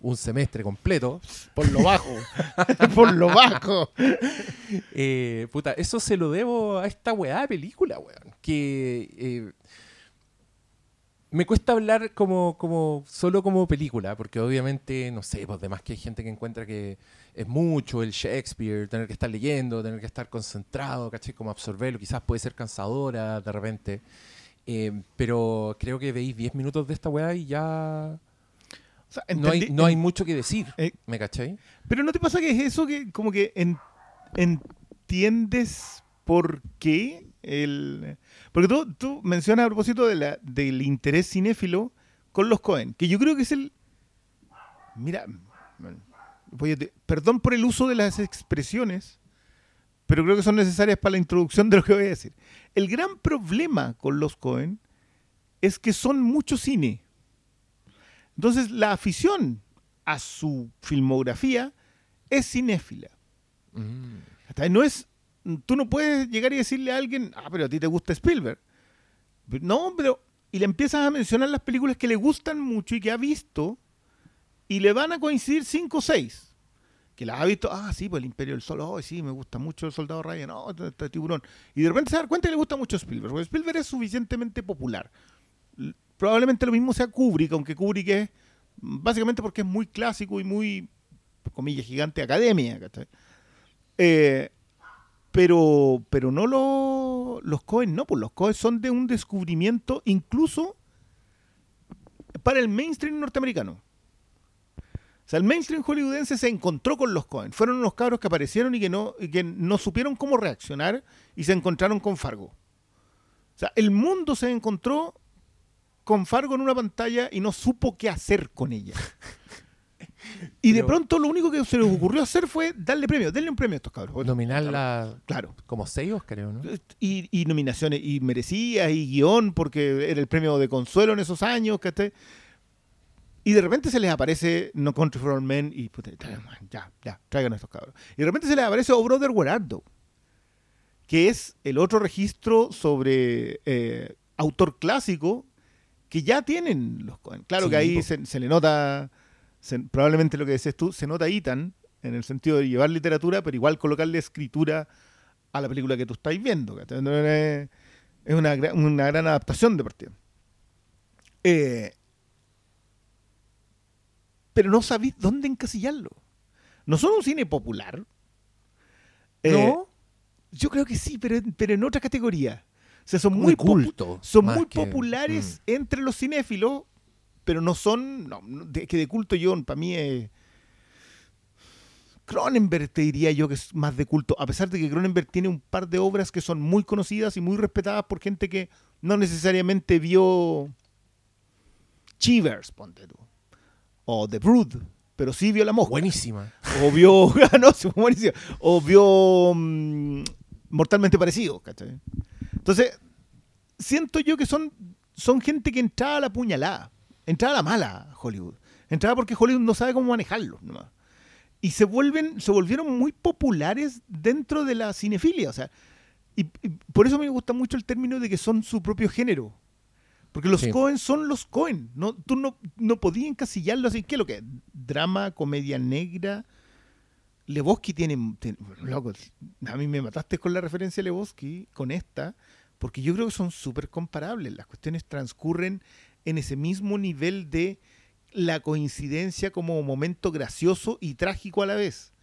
un semestre completo, Por lo bajo. por lo bajo. eh, puta, eso se lo debo a esta weá de película, weón. Que eh, me cuesta hablar como, como solo como película, porque obviamente, no sé, pues demás que hay gente que encuentra que es mucho el Shakespeare, tener que estar leyendo, tener que estar concentrado, ¿cachai? Como absorberlo, quizás puede ser cansadora de repente. Eh, pero creo que veis 10 minutos de esta weá y ya O sea, no hay, no hay mucho que decir, Eh, ¿me cachai? Pero ¿no te pasa que es eso que como que en- entiendes por qué el... Porque tú, tú mencionas a propósito de la, del interés cinéfilo con los Cohen, que yo creo que es el... Mira, perdón por el uso de las expresiones, pero creo que son necesarias para la introducción de lo que voy a decir. El gran problema con los Cohen es que son mucho cine. Entonces la afición a su filmografía es cinéfila. Mm. Hasta No es, tú no puedes llegar y decirle a alguien, ah, pero a ti te gusta Spielberg. No, pero y le empiezas a mencionar las películas que le gustan mucho y que ha visto y le van a coincidir cinco o seis. Que las ha visto, ah, sí, pues el Imperio del Sol, oh, sí, me gusta mucho el Soldado Ryan, no, este, este tiburón. Y de repente se da cuenta que le gusta mucho Spielberg, porque Spielberg es suficientemente popular. Probablemente lo mismo sea Kubrick, aunque Kubrick es básicamente porque es muy clásico y muy, comillas, gigante academia. Eh, pero, pero no lo- los Cohen, no, pues los Cohen son de un descubrimiento incluso para el mainstream norteamericano. O sea, el mainstream hollywoodense se encontró con los Cohen. Fueron unos cabros que aparecieron y que no, y que no supieron cómo reaccionar y se encontraron con Fargo. O sea, el mundo se encontró con Fargo en una pantalla y no supo qué hacer con ella. Y de pronto lo único que se les ocurrió hacer fue darle premio, denle un premio a estos cabros. Nominarla Claro. como seis creo, ¿no? Y, y nominaciones, y merecías, y guion, porque era el premio de consuelo en esos años, ¿cachai? Y de repente se les aparece No Country for All Men y puta, ya, ya, traigan a estos cabros. Y de repente se les aparece Oh Brother Where Art Thou, que es el otro registro sobre eh, autor clásico que ya tienen los Coen. Claro Sí, que ahí se, se le nota, se- probablemente lo que decías tú, se nota Ethan en el sentido de llevar literatura, pero igual colocarle escritura a la película que tú estáis viendo. No Es una, una gran adaptación de partida. Eh, pero no sabéis dónde encasillarlo. No son un cine popular. Eh, ¿No? Yo creo que sí, pero, pero en otra categoría. O sea, son muy, culto, son muy que- populares entre los cinéfilos, pero no son. No, de, que de culto yo, para mí es. Cronenberg te diría yo que es más de culto, a pesar de que Cronenberg tiene un par de obras que son muy conocidas y muy respetadas por gente que no necesariamente vio Chivers, ponte tú, o The Brood, pero sí vio La Mosca Buenísima. o vio, ah, no, sí, buenísimo. o vio mm, mortalmente parecido, ¿cachai? Entonces, siento yo que son, son gente que entraba a la puñalada, entraba a la mala Hollywood, entraba porque Hollywood no sabe cómo manejarlo, nomás. y se vuelven, se volvieron muy populares dentro de la cinefilia, o sea, y, y por eso me gusta mucho el término de que son su propio género. Porque los Sí. Cohen son los Cohen. No, tú no, no podías encasillarlo así. ¿Qué es lo que es? Drama, comedia negra. Lebowski tiene, tiene- Loco, a mí me mataste con la referencia a Lebowski, con esta, porque yo creo que son súper comparables. Las cuestiones transcurren en ese mismo nivel de la coincidencia como momento gracioso y trágico a la vez.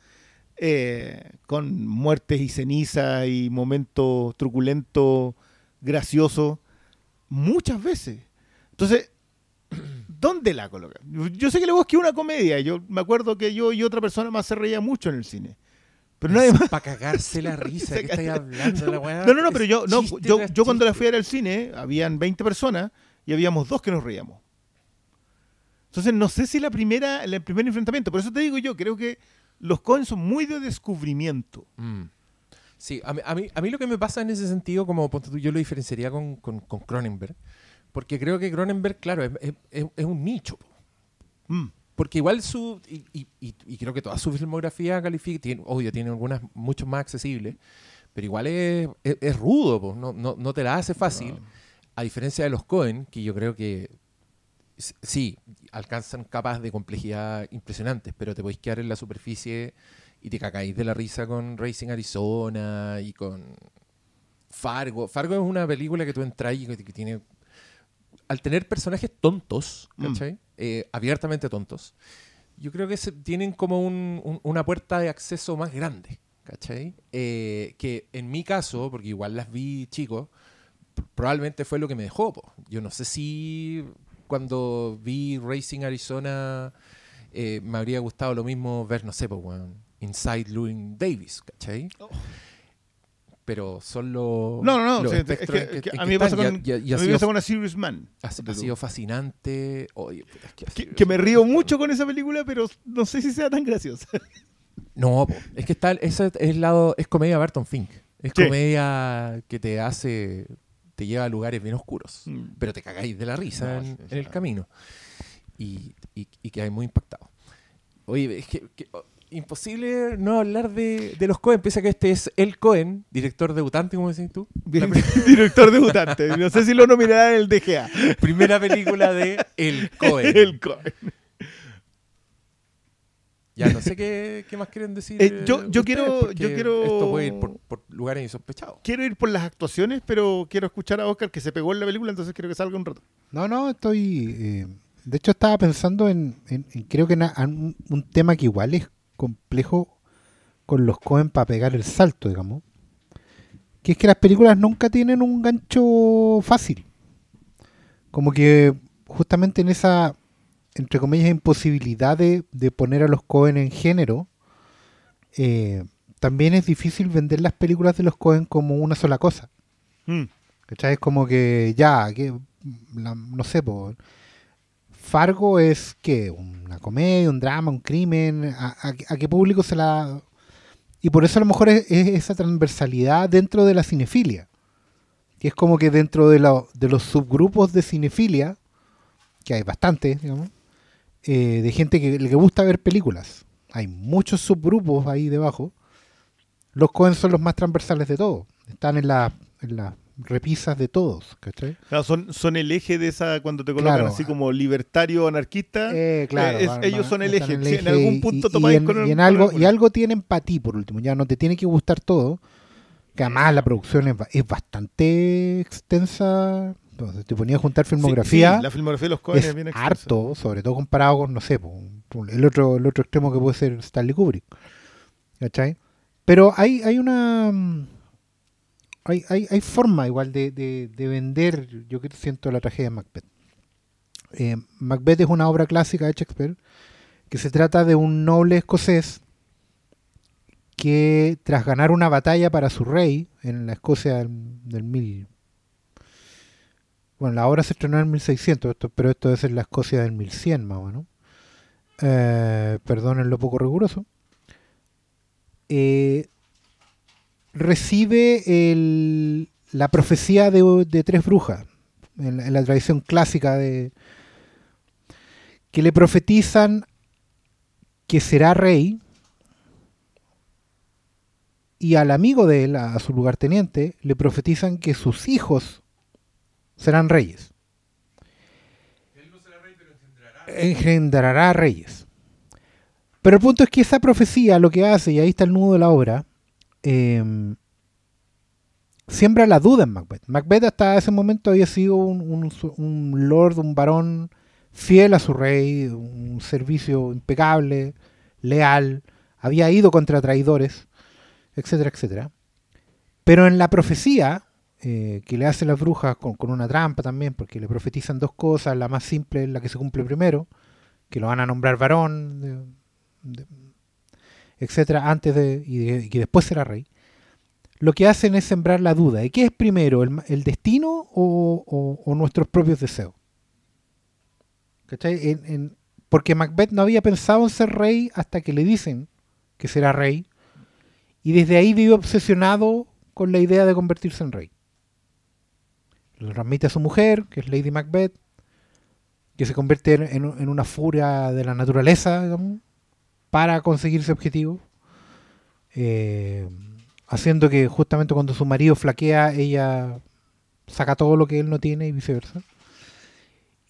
Eh, con muertes y ceniza y momento truculento, gracioso, muchas veces. Entonces, ¿Dónde la coloca? Yo sé que le busqué una comedia. Yo me acuerdo que yo y otra persona más se reía mucho en el cine. Pero nadie más. Para cagarse la risa, ¿qué estáis hablando? La weá No, no, no, pero yo, no, yo, cuando la fui a ver al cine, habían 20 personas y habíamos dos que nos reíamos. Entonces, no sé si la primera, el primer enfrentamiento, por eso te digo yo, creo que los Coen son muy de descubrimiento. Mm. Sí, a mí, a, mí, a mí lo que me pasa en ese sentido, como yo lo diferenciaría con, con, con Cronenberg, porque creo que Cronenberg, claro, es, es- un nicho. Mm. Porque igual su, y, y- creo que toda su filmografía califica, tiene, obvio, tiene algunas mucho más accesibles, pero igual es, es, es rudo, po, no, no, no te la hace fácil, a diferencia de los Cohen, que yo creo que sí, alcanzan capas de complejidad impresionantes, pero te podéis quedar en la superficie y te cagáis de la risa con Racing Arizona y con Fargo. Fargo es una película que tú entras y que, tiene... Al tener personajes tontos, Mm. ¿cachai? Eh, abiertamente tontos, yo creo que se- tienen como un- un- una puerta de acceso más grande, ¿cachai? Eh, que en mi caso, porque igual las vi chicos, pr- probablemente fue lo que me dejó. po. Yo no sé si cuando vi Racing Arizona eh, me habría gustado lo mismo ver, no sé, weón, Inside Llewyn Davis, ¿cachai? Oh. Pero son los. No, no, no. los sí, es que- espectros es en que en a mí me pasa con, Y y a mí sido- pasa con A Serious Man. ha, ha sido fascinante. Oye, puta, es que, me río mucho con esa película, pero no sé si sea tan graciosa. No, es que está, ese es el lado, es comedia Barton Fink. Es Sí. comedia que te hace, te lleva a lugares bien oscuros. Mm. Pero te cagáis de la risa No, en, el camino. Y, y, y quedáis muy impactado. Oye, es que, que- imposible no hablar de, de los Cohen, pese a que este es el Cohen, director debutante, como decís tú. Bien, director debutante. No sé si lo nominarán en el DGA. Primera película de El Cohen. El Coen. Ya no sé qué, qué más quieren decir. Eh, yo- yo quiero- yo quiero- Esto puede ir por, por lugares insospechados. Quiero ir por las actuaciones, pero quiero escuchar a Oscar que se pegó en la película, entonces quiero que salga un rato. No, no, estoy. eh, de hecho, estaba pensando en. en- en- creo que un, un tema que igual es complejo con los Cohen para pegar el salto, digamos. Que es que las películas nunca tienen un gancho fácil. Como que justamente en esa, entre comillas, imposibilidad de, de poner a los Cohen en género, eh, también es difícil vender las películas de los Cohen como una sola cosa. Mm. ¿Cachai? Es como que ya, que la- no sé, Fargo es que una comedia, un drama, un crimen, a, qué público se la... Y por eso a lo mejor es, es esa transversalidad dentro de la cinefilia. Que es como que dentro de, lo- de los subgrupos de cinefilia, que hay bastantes, digamos, eh, de gente que le gusta ver películas. Hay muchos subgrupos ahí debajo. Los Cohen son los más transversales de todos. Están en, la, en las repisas de todos, ¿cachai? Claro, son, son el eje de esa, cuando te colocan Claro. así como libertario anarquista. Eh, claro, Eh, es- van- ellos son el eje. en algún punto y, topáis y en, con y en algo y algo tienen para ti por último ya no te tiene que gustar todo que además la producción es, es bastante extensa Entonces, te ponía a juntar filmografía sí, la filmografía de los Coen es, bien harto sobre todo comparado con no sé el otro el otro extremo que puede ser Stanley Kubrick ¿cachai? pero hay hay una hay, hay, hay forma igual de, de, de vender yo que siento la tragedia de Macbeth. Eh, Macbeth es una obra clásica de Shakespeare que se trata de un noble escocés que tras ganar una batalla para su rey en la Escocia del, del mil bueno la obra se estrenó en 1600 esto, pero esto es en la Escocia del 1100 más o menos. Eh, perdonen lo poco riguroso. Eh, recibe el- la profecía de, de tres brujas en la, en la tradición clásica de que le profetizan que será rey y al amigo de él, a su lugarteniente, le profetizan que sus hijos serán reyes. Engendrará reyes. Pero el punto es que esa profecía lo que hace, y ahí está el nudo de la obra, eh, siembra la duda en Macbeth. Macbeth hasta ese momento había sido un, lord, un varón fiel a su rey, un servicio impecable, leal, había ido contra traidores, etcétera, etcétera. Pero en la profecía eh, que le hace las brujas con, una trampa también, porque le profetizan dos cosas. La más simple es la que se cumple primero, que lo van a nombrar varón, de- etcétera, antes de y, que después será rey. Lo que hacen es sembrar la duda. ¿Y qué es primero, el, el destino o, nuestros propios deseos? ¿Cachai? Porque Macbeth no había pensado en ser rey hasta que le dicen que será rey. Y desde ahí vive obsesionado con la idea de convertirse en rey. Lo transmite a su mujer, que es Lady Macbeth, que se convierte en, una furia de la naturaleza, para conseguir ese objetivo. Eh, haciendo que justamente cuando su marido flaquea, ella saca todo lo que él no tiene y viceversa.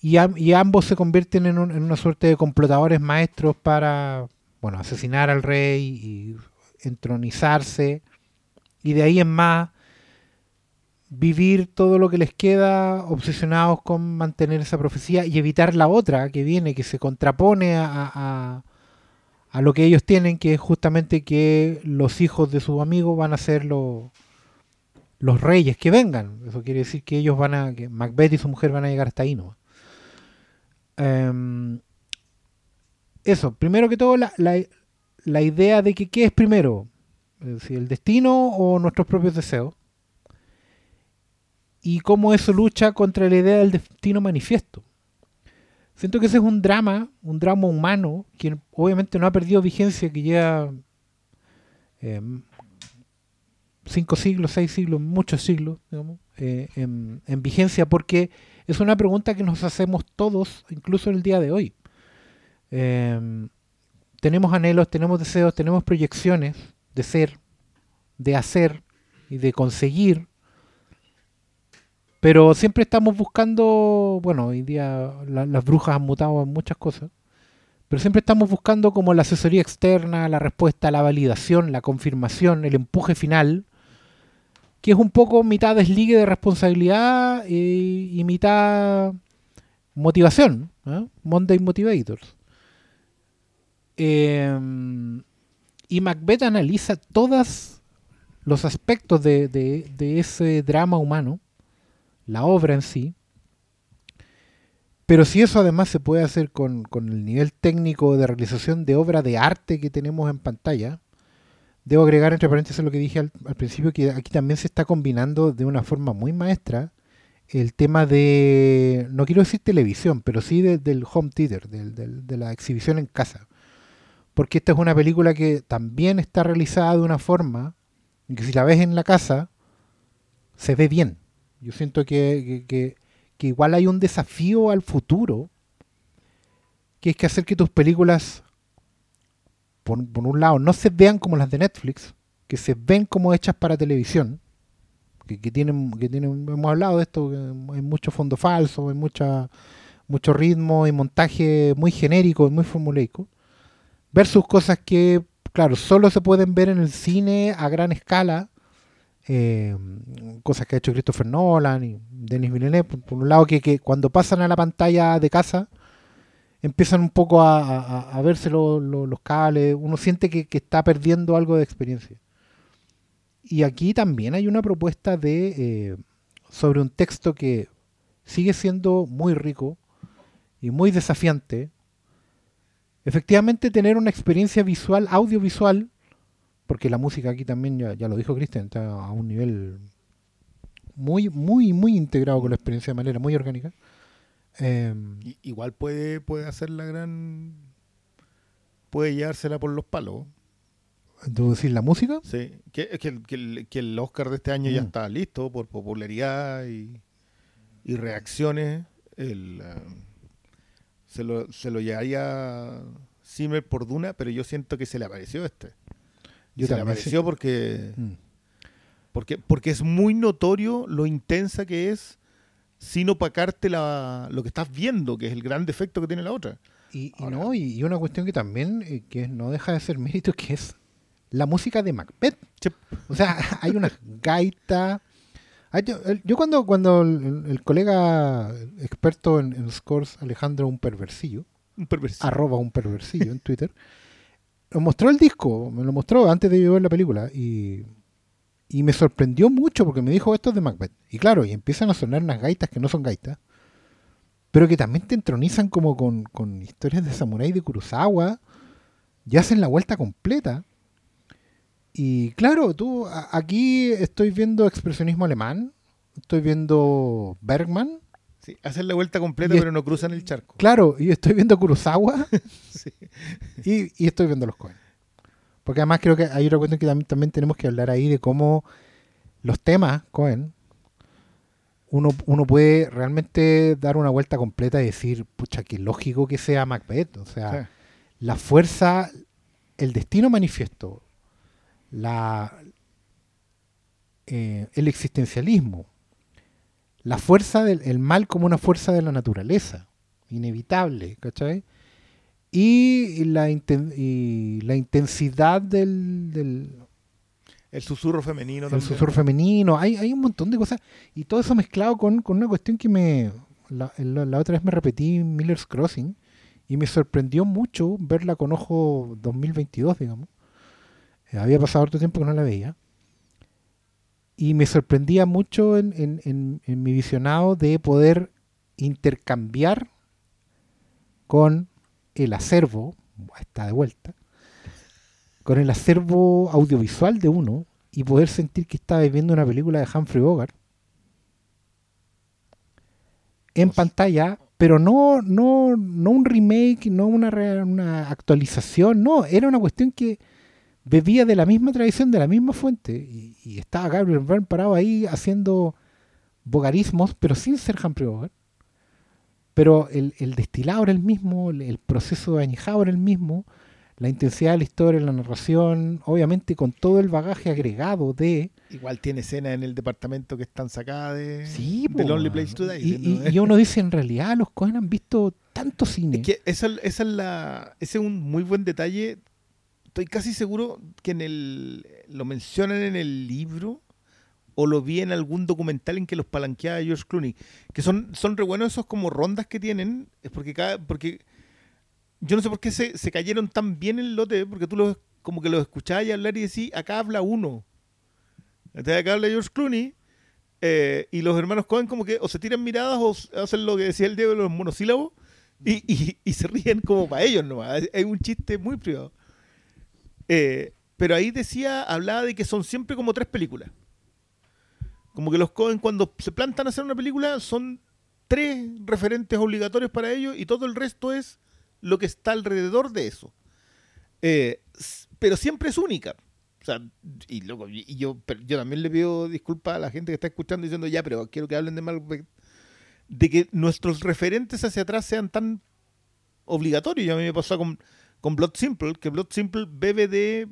Y, am- y ambos se convierten en una suerte de complotadores maestros para bueno, asesinar al rey y entronizarse. Y de ahí en más vivir todo lo que les queda obsesionados con mantener esa profecía y evitar la otra que viene, que se contrapone a, a- a lo que ellos tienen, que es justamente que los hijos de sus amigos van a ser los, reyes que vengan. Eso quiere decir que ellos van a, que Macbeth y su mujer van a llegar hasta ahí, ¿no? Em, eso, primero que todo, la, la- la idea de que qué es primero, es decir, el destino o nuestros propios deseos, y cómo eso lucha contra la idea del destino manifiesto. Siento que ese es un drama, un drama humano, que obviamente no ha perdido vigencia, que lleva em, cinco siglos, seis siglos, muchos siglos, digamos, eh, en, en vigencia, porque es una pregunta que nos hacemos todos, incluso en el día de hoy. Em, tenemos anhelos, tenemos deseos, tenemos proyecciones de ser, de hacer y de conseguir, pero siempre estamos buscando, bueno, hoy día la- las brujas han mutado en muchas cosas, pero siempre estamos buscando como la asesoría externa, la respuesta, la validación, la confirmación, el empuje final, que es un poco mitad desligue de responsabilidad y, y mitad motivación, ¿eh? Monday Motivators. Eh, y Macbeth analiza todos los aspectos de, de- de ese drama humano, la obra en sí, pero si eso además se puede hacer con, con el nivel técnico de realización de obra de arte que tenemos en pantalla, debo agregar entre paréntesis lo que dije al, principio, que aquí también se está combinando de una forma muy maestra el tema de, no quiero decir televisión, pero sí de- del home theater, del- de la exhibición en casa. Porque esta es una película que también está realizada de una forma en que si la ves en la casa, se ve bien. Yo siento que, que- que- igual hay un desafío al futuro, que es que hacer que tus películas, por, por un lado, no se vean como las de Netflix, que se ven como hechas para televisión, que, que tienen, que tienen, hemos hablado de esto, hay mucho fondo falso, hay mucha, mucho ritmo y montaje muy genérico y muy formulaico, versus cosas que, claro, solo se pueden ver en el cine a gran escala, eh, cosas que ha hecho Christopher Nolan y Denis Villeneuve, por, un lado que, cuando pasan a la pantalla de casa empiezan un poco a, verse lo- lo- los cables, uno siente que, que está perdiendo algo de experiencia. Y aquí también hay una propuesta de eh, sobre un texto que sigue siendo muy rico y muy desafiante. Efectivamente, tener una experiencia visual, audiovisual, porque la música aquí también, ya, ya lo dijo Cristian, está a un nivel muy, muy, muy integrado con la experiencia de manera muy orgánica. Em, Igual puede, puede hacer la gran. Puede llevársela por los palos. ¿Debo decir la música? Sí. Que, que, el- que el, que el Oscar de este año ya Mm. está listo por popularidad y, y reacciones. El, ah, se, lo, se lo llevaría Zimmer por Duna, pero yo siento que se le apareció este. Yo se le apareció sí. porque, Mm. porque, porque es muy notorio lo intensa que es sin opacarte la, lo que estás viendo, que es el gran defecto que tiene la otra. Y, no, y, y una cuestión que también eh, que no deja de ser mérito, que es la música de Macbeth. O sea, hay una gaita. Yo, yo cuando, cuando el, el colega experto en, en scores, Alejandro un perversillo, Un perverso. arroba un perversillo en Twitter, nos mostró el disco, me lo mostró antes de ver la película y, Y me sorprendió mucho porque me dijo esto es de Macbeth. Y claro, y empiezan a sonar unas gaitas que no son gaitas, pero que también te entronizan como con, con historias de samurái de Kurosawa y hacen la vuelta completa. Y claro, tú aquí estoy viendo expresionismo alemán, estoy viendo Bergman, Sí, hacen la vuelta completa, Y pero no cruzan el charco. claro, y estoy viendo Kurosawa Sí. y, y estoy viendo los Cohen. Porque además creo que hay otra cuestión que también, también tenemos que hablar ahí de cómo los temas Cohen, uno, uno puede realmente dar una vuelta completa y decir, pucha, qué lógico que sea Macbeth. O sea, Sí. la fuerza, el destino manifiesto, la, eh, el existencialismo, la fuerza del el mal como una fuerza de la naturaleza, inevitable, ¿cachai? Y la, inten- y la intensidad del, del El susurro femenino el también. susurro femenino, hay, hay un montón de cosas, y todo eso mezclado con, con una cuestión que me, la, la- la otra vez me repetí Miller's Crossing, y me sorprendió mucho verla con ojo 2022, digamos. Eh, había pasado harto tiempo que no la veía. Y me sorprendía mucho en, en- en- en mi visionado de poder intercambiar con el acervo, está de vuelta, con el acervo audiovisual de uno y poder sentir que estaba viendo una película de Humphrey Bogart en O sea- pantalla, pero no, no, no un remake, no una actualización, no, era una cuestión que bebía de la misma tradición, de la misma fuente, y, y estaba Gabriel Byrne parado ahí haciendo bogarismos, pero sin ser Humphrey Bogart. Pero el, el destilado era el mismo, el, el proceso de añejado era el mismo, la intensidad de la historia, la narración, obviamente con todo el bagaje agregado de... Igual tiene escenas en el departamento que están sacadas de, Sí, de Lonely. Place to Die. Y, ¿no? y- y uno dice, en realidad los Cohen han visto tanto cine. Es que esa, esa es la, ese es un muy buen detalle. Estoy casi seguro que en el lo mencionan en el libro o lo vi en algún documental en que los palanqueaba George Clooney. Que son, son re buenos esos como rondas que tienen. Es porque cada, porque yo no sé por qué se, se cayeron tan bien en el lote, porque tú los, como que los escuchabas y hablar y decís, acá habla uno. Entonces acá habla George Clooney. eh, y los hermanos Cohen como que o se tiran miradas o hacen lo que decía el Diego los monosílabos y, y- y se ríen como para ellos nomás. Es un chiste muy privado. Eh, pero ahí decía, hablaba de que son siempre como tres películas. Como que los Cohen cuando se plantan a hacer una película son tres referentes obligatorios para ellos y todo el resto es lo que está alrededor de eso. Eh, pero siempre es única. O sea, y, loco, y yo, yo también le pido disculpas a la gente que está escuchando diciendo ya, pero quiero que hablen de Malbec. De que nuestros referentes hacia atrás sean tan obligatorios. Y a mí me pasó con, con Blood Simple, que Blood Simple bebe de,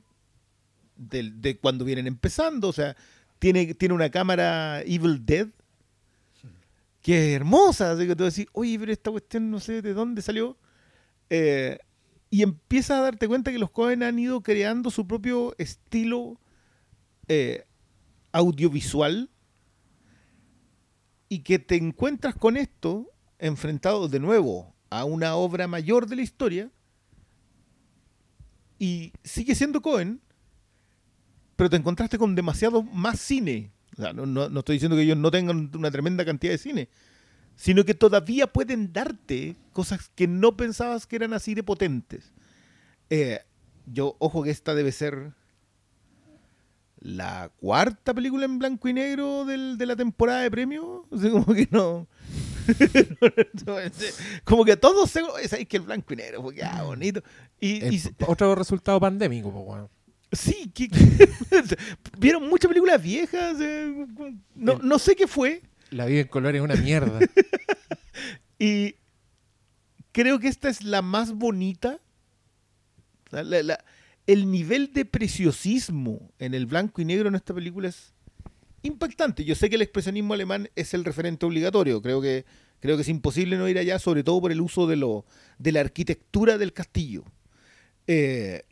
de, cuando vienen empezando. O sea, tiene, tiene una cámara Evil Dead que es hermosa. Así que tú decís, oye, pero esta cuestión no sé de dónde salió. Eh, y empiezas a darte cuenta que los Cohen han ido creando su propio estilo eh, audiovisual y que te encuentras con esto enfrentado de nuevo a una obra mayor de la historia y sigue siendo Cohen, pero te encontraste con demasiado más cine. O sea, no, no- no estoy diciendo que ellos no tengan una tremenda cantidad de cine, sino que todavía pueden darte cosas que no pensabas que eran así de potentes. Eh, yo, ojo que esta debe ser la cuarta película en blanco y negro del- de la temporada de premios. O sea, como que no. como que todos se. Es que el blanco y negro, porque ah, bonito. Y, El y se- otro resultado pandémico, po, weón. Sí, que, vieron muchas películas viejas. eh, no, no sé qué fue. La vida en color es una mierda. Y creo que esta es la más bonita. La- la- el nivel de preciosismo en el blanco y negro en esta película es impactante. Yo sé que el expresionismo alemán es el referente obligatorio. Creo que, creo que es imposible no ir allá, sobre todo por el uso de, lo, de la arquitectura del castillo. Eh,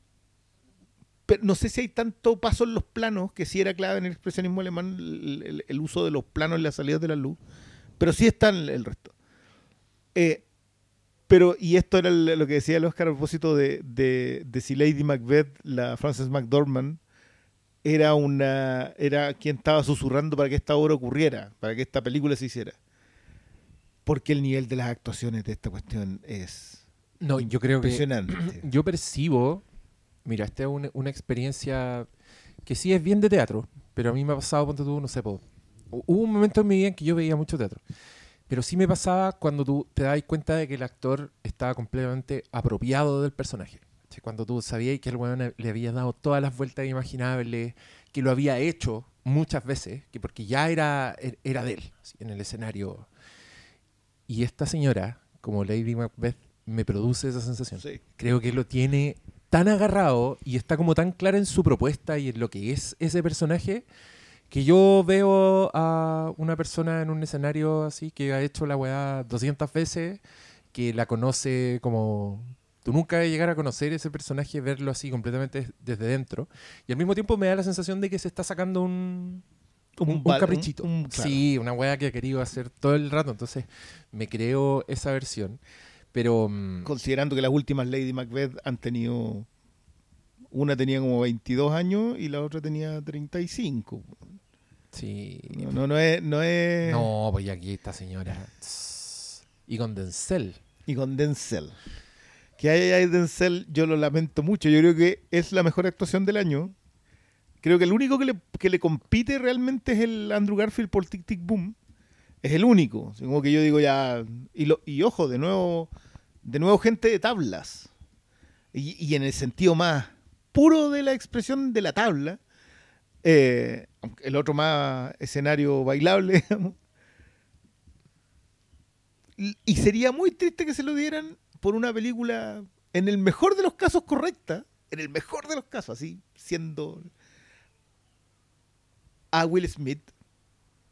pero no sé si hay tanto paso en los planos, que sí era clave en el expresionismo alemán el, el- el uso de los planos en las salidas de la luz, pero sí está en el resto. Eh, pero, y esto era el- lo que decía el Oscar a propósito de, de, de si Lady Macbeth, la Frances McDormand, era una era quien estaba susurrando para que esta obra ocurriera, para que esta película se hiciera. Porque el nivel de las actuaciones de esta cuestión es No, yo creo que impresionante. yo percibo, mira, esta es una, una experiencia que sí es bien de teatro, pero a mí me ha pasado, ponte tú, no sé, po, hubo un momento en mi vida en que yo veía mucho teatro, pero sí me pasaba cuando tú te das cuenta de que el actor estaba completamente apropiado del personaje. Cuando tú sabías que el weón le había dado todas las vueltas imaginables, que lo había hecho muchas veces, que porque ya era, er, era de él, en el escenario. Y esta señora, como Lady Macbeth, me produce esa sensación Sí. creo que lo tiene tan agarrado y está como tan clara en su propuesta y en lo que es ese personaje que yo veo a una persona en un escenario así que ha hecho la weá 200 veces, que la conoce como... Tú nunca vas a llegar a conocer ese personaje, verlo así completamente desde dentro. Y al mismo tiempo me da la sensación de que se está sacando un, un, caprichito. un- un- claro. Sí, una weá que ha querido hacer todo el rato. Entonces me creo esa versión. Pero... mm, Considerando que las últimas Lady Macbeth han tenido. Una tenía como 22 años y la otra tenía 35. Sí. No, no, no es. No es No, pues aquí esta señora. Y con Denzel. Y con Denzel. Que hay ahí Denzel, yo lo lamento mucho. Yo creo que es la mejor actuación del año. Creo que el único que le, compite realmente es el Andrew Garfield por Tic Tic Boom. Es el único. Así Como que yo digo ya. Y, ojo, de nuevo, de nuevo gente de tablas. Y, en el sentido más puro de la expresión de la tabla. eh, el otro más escenario bailable. digamos. Y sería muy triste que se lo dieran por una película, en el mejor de los casos, correcta. En el mejor de los casos, así, siendo a Will Smith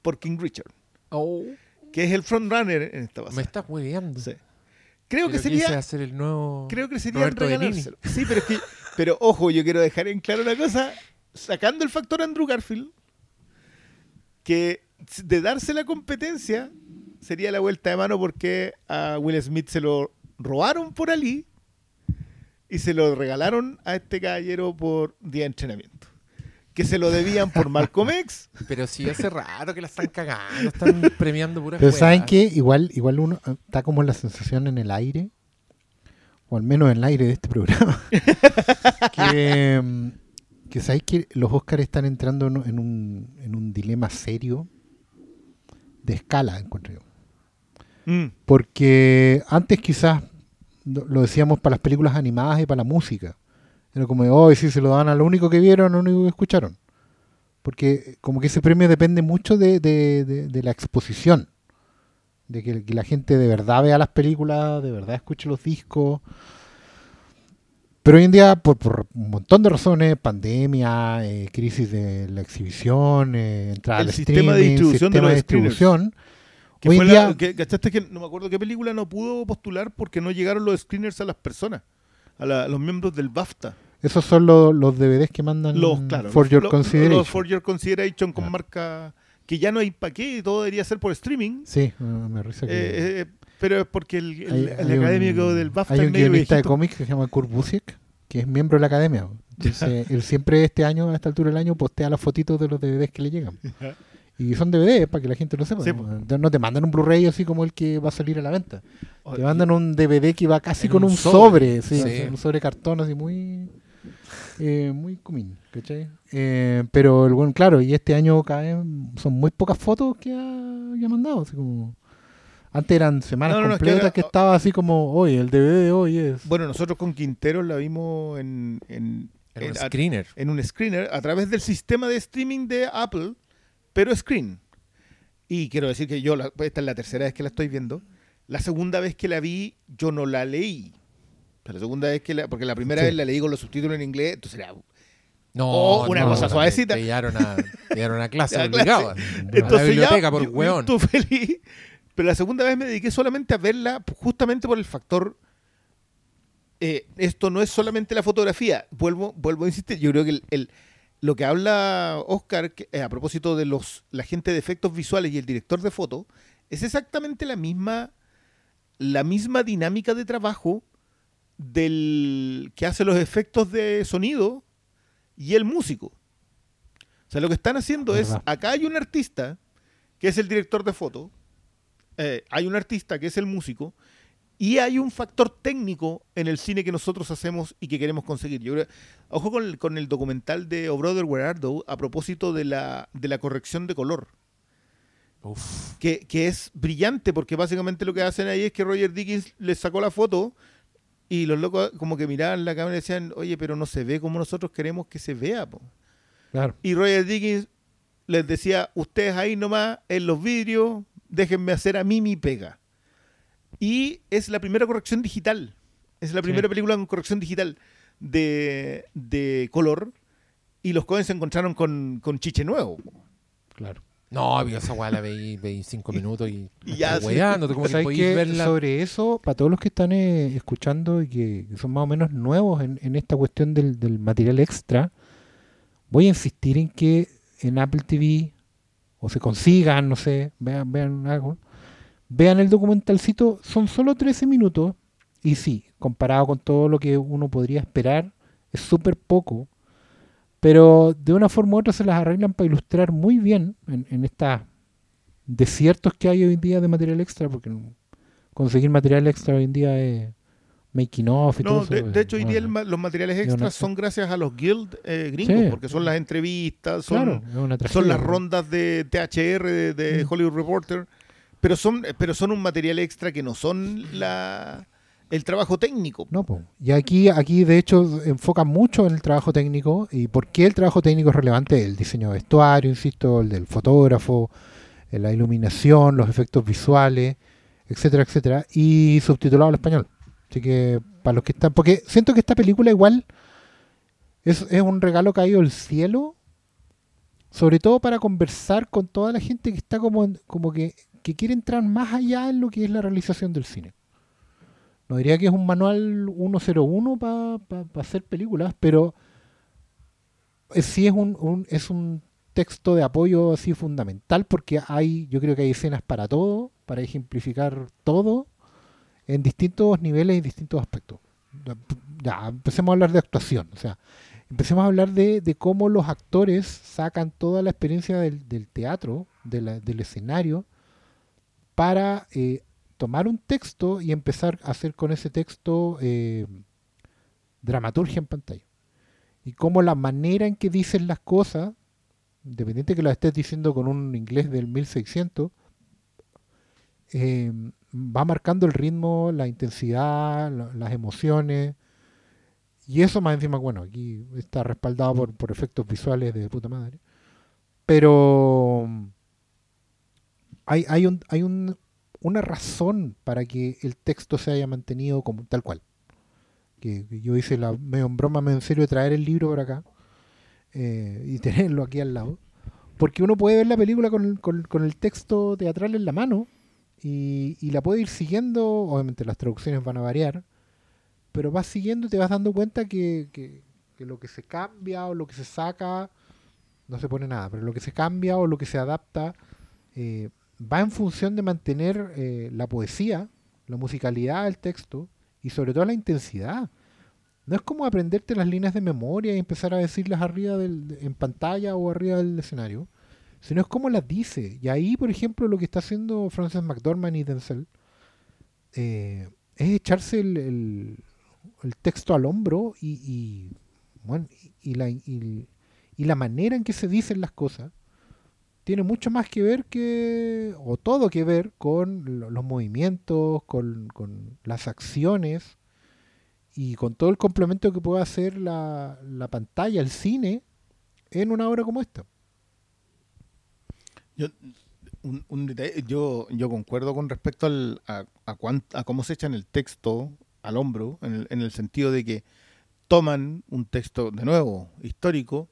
por King Richard, Oh, que es el frontrunner en esta me pasada. estás hueveando. Sí. Creo que sería quise hacer el nuevo. creo que sería regalárselo. Sí, pero es que, pero ojo, yo quiero dejar en claro una cosa, sacando el factor Andrew Garfield, que de darse la competencia sería la vuelta de mano porque a Will Smith se lo robaron por Ali y se lo regalaron a este caballero por día de entrenamiento. Que se lo debían por Malcolm X. Pero sí hace raro que la están cagando, están premiando puras Pero. ¿saben qué? Igual, igual uno eh, está como la sensación en el aire, o al menos en el aire de este programa, que, mm, que sabéis que los Oscars están entrando en, en un, en un dilema serio de escala, encuentro yo. Mm, Porque antes quizás lo decíamos para las películas animadas y para la música. Era como, hoy sí se lo dan a lo único que vieron, a lo único que escucharon. Porque eh, como que ese premio depende mucho de, de- de- de la exposición. De que, que la gente de verdad vea las películas, de verdad escuche los discos. Pero hoy en día, por, por un montón de razones, pandemia, eh, crisis de la exhibición, eh, entrada El al sistema de streaming, distribución de sistema los de distribución, que Hoy fue en la- día- que- ¿cachaste que no me acuerdo qué película no pudo postular porque no llegaron los screeners a las personas, a, la- a los miembros del BAFTA? Esos son los, los DVDs que mandan Los, claro, for your los- consideration. los For Your Consideration con Claro. marca que ya no hay para qué, y todo debería ser por streaming. Sí, me risa que... eh, eh, pero es porque el, el- hay- el hay un- académico del BAFTA Hay un medio guionista de viejito. cómics que se llama Kurt Busiek, que es miembro de la academia. Entonces, él siempre este año, a esta altura del año, postea las fotitos de los DVDs que le llegan. Y son DVDs, para que la gente lo sepa. Sí, ¿no? te mandan un Blu-ray así como el que va a salir a la venta. Te mandan un DVD que va casi con un un sobre. sobre, sí, Sí. un sobre cartón así muy eh, muy común, ¿cachai? Eh, pero el buen, claro, y este año vez son muy pocas fotos que ha, que ha mandado, así como antes eran semanas No, no, no, es que completas que, estaba así como, hoy el DVD de hoy es Bueno, nosotros con Quintero la vimos en, en, En un a- screener. en un screener a través del sistema de streaming de Apple, pero screen. Y quiero decir que yo, la- esta es la tercera vez que la estoy viendo. La segunda vez que la vi, yo no la leí. Pero la segunda vez que la, porque la primera Sí. vez la leí con los subtítulos en inglés, entonces era No, Oh, una no, cosa suavecita. Te llevaron a, te llevaron a clase A obligado. clase. a la Entonces biblioteca ya, por weón. estuve feliz. Pero la segunda vez me dediqué solamente a verla justamente por el factor. eh, esto no es solamente la fotografía. Vuelvo, vuelvo a insistir. Yo creo que el, el- lo que habla Oscar que, eh, a propósito de los la gente de efectos visuales y el director de foto es exactamente la misma la misma dinámica de trabajo del que hace los efectos de sonido y el músico. sea, lo que están haciendo es, acá hay un artista que es el director de foto, eh, hay un artista que es el músico, y hay un factor técnico en el cine que nosotros hacemos y que queremos conseguir. Yo creo- ojo con el, con el documental de O Brother Where Art Thou a propósito de la, de la corrección de color. Uf. que, que es brillante porque básicamente lo que hacen ahí es que Roger Dickens les sacó la foto y los locos como que miraban la cámara y decían, oye, pero no se ve como nosotros queremos que se vea. po". Claro. Y Roger Dickens les decía, ustedes ahí nomás en los vidrios, déjenme hacer a mí mi pega. Y es la primera corrección digital. Es la Sí. primera película con corrección digital de, de color. Y los Cohen se encontraron con, con Chiche Nuevo. Claro. No, esa weá la veí, veí cinco minutos y, y ya, sí. como que ¿Sabes podéis qué? verla. Sobre eso, para todos los que están eh, escuchando y que, que son más o menos nuevos en, en esta cuestión del, del material extra, voy a insistir en que en Apple TV o se consigan, no sé, vean, vean algo, vean el documentalcito, son solo 13 minutos y sí, comparado con todo lo que uno podría esperar, es súper poco, pero de una forma u otra se las arreglan para ilustrar muy bien en, en estas desiertos que hay hoy en día de material extra, porque conseguir material extra hoy en día es making off y todo No, eso. de, de hecho, hoy día bueno, los materiales extras son gracias a los guild eh, gringos, Sí. porque son las entrevistas, son, claro, son las rondas de THR, de, de Mm. Hollywood Reporter, pero son, pero son un material extra que no son la el trabajo técnico. No, po. y aquí, aquí de hecho enfocan mucho en el trabajo técnico y por qué el trabajo técnico es relevante, el diseño de vestuario, insisto, el del fotógrafo, eh, la iluminación, los efectos visuales, etcétera, etcétera, y subtitulado al español. Así que para los que están, porque siento que esta película igual es, es un regalo caído del cielo, sobre todo para conversar con toda la gente que está como, como que, que quiere entrar más allá en lo que es la realización del cine. No diría que es un manual 101 para hacer películas, pero sí es un, es un texto de apoyo así fundamental porque hay, yo creo que hay escenas para todo, para ejemplificar todo en distintos niveles y distintos aspectos. Ya, empecemos a hablar de actuación, o sea, empecemos a hablar de, de cómo los actores sacan toda la experiencia del, del teatro, de del escenario, para eh, tomar un texto y empezar a hacer con ese texto eh, dramaturgia en pantalla. Y cómo la manera en que dicen las cosas, independiente que las estés diciendo con un inglés del 1600, eh, va marcando el ritmo, la intensidad, la- las emociones. Y eso más encima, bueno, aquí está respaldado por, por efectos visuales de puta madre. Pero hay, hay, un, hay un, una razón para que el texto se haya mantenido como tal cual. Que, yo hice la medio broma, medio en serio de traer el libro por acá eh, y tenerlo aquí al lado. Porque uno puede ver la película con con, con el texto teatral en la mano y, y la puede ir siguiendo. Obviamente las traducciones van a variar, pero vas siguiendo y te vas dando cuenta que, que- que lo que se cambia o lo que se saca no se pone nada, pero lo que se cambia o lo que se adapta eh, va en función de mantener eh, la poesía, la musicalidad del texto y sobre todo la intensidad. No es como aprenderte las líneas de memoria y empezar a decirlas arriba del, en pantalla o arriba del escenario, sino es como las dice. Y ahí, por ejemplo, lo que está haciendo Frances McDormand y Denzel eh, es echarse el, texto al hombro y la manera en que se dicen las cosas tiene mucho más que ver que, o todo que ver con lo- los movimientos, con, con las acciones y con todo el complemento que puede hacer la, la pantalla, el cine, en una obra como esta. Yo, un, un detalle, yo, yo concuerdo con respecto al, a, a, cuán- a cómo se echan el texto al hombro, en el, en el sentido de que toman un texto, de nuevo, histórico,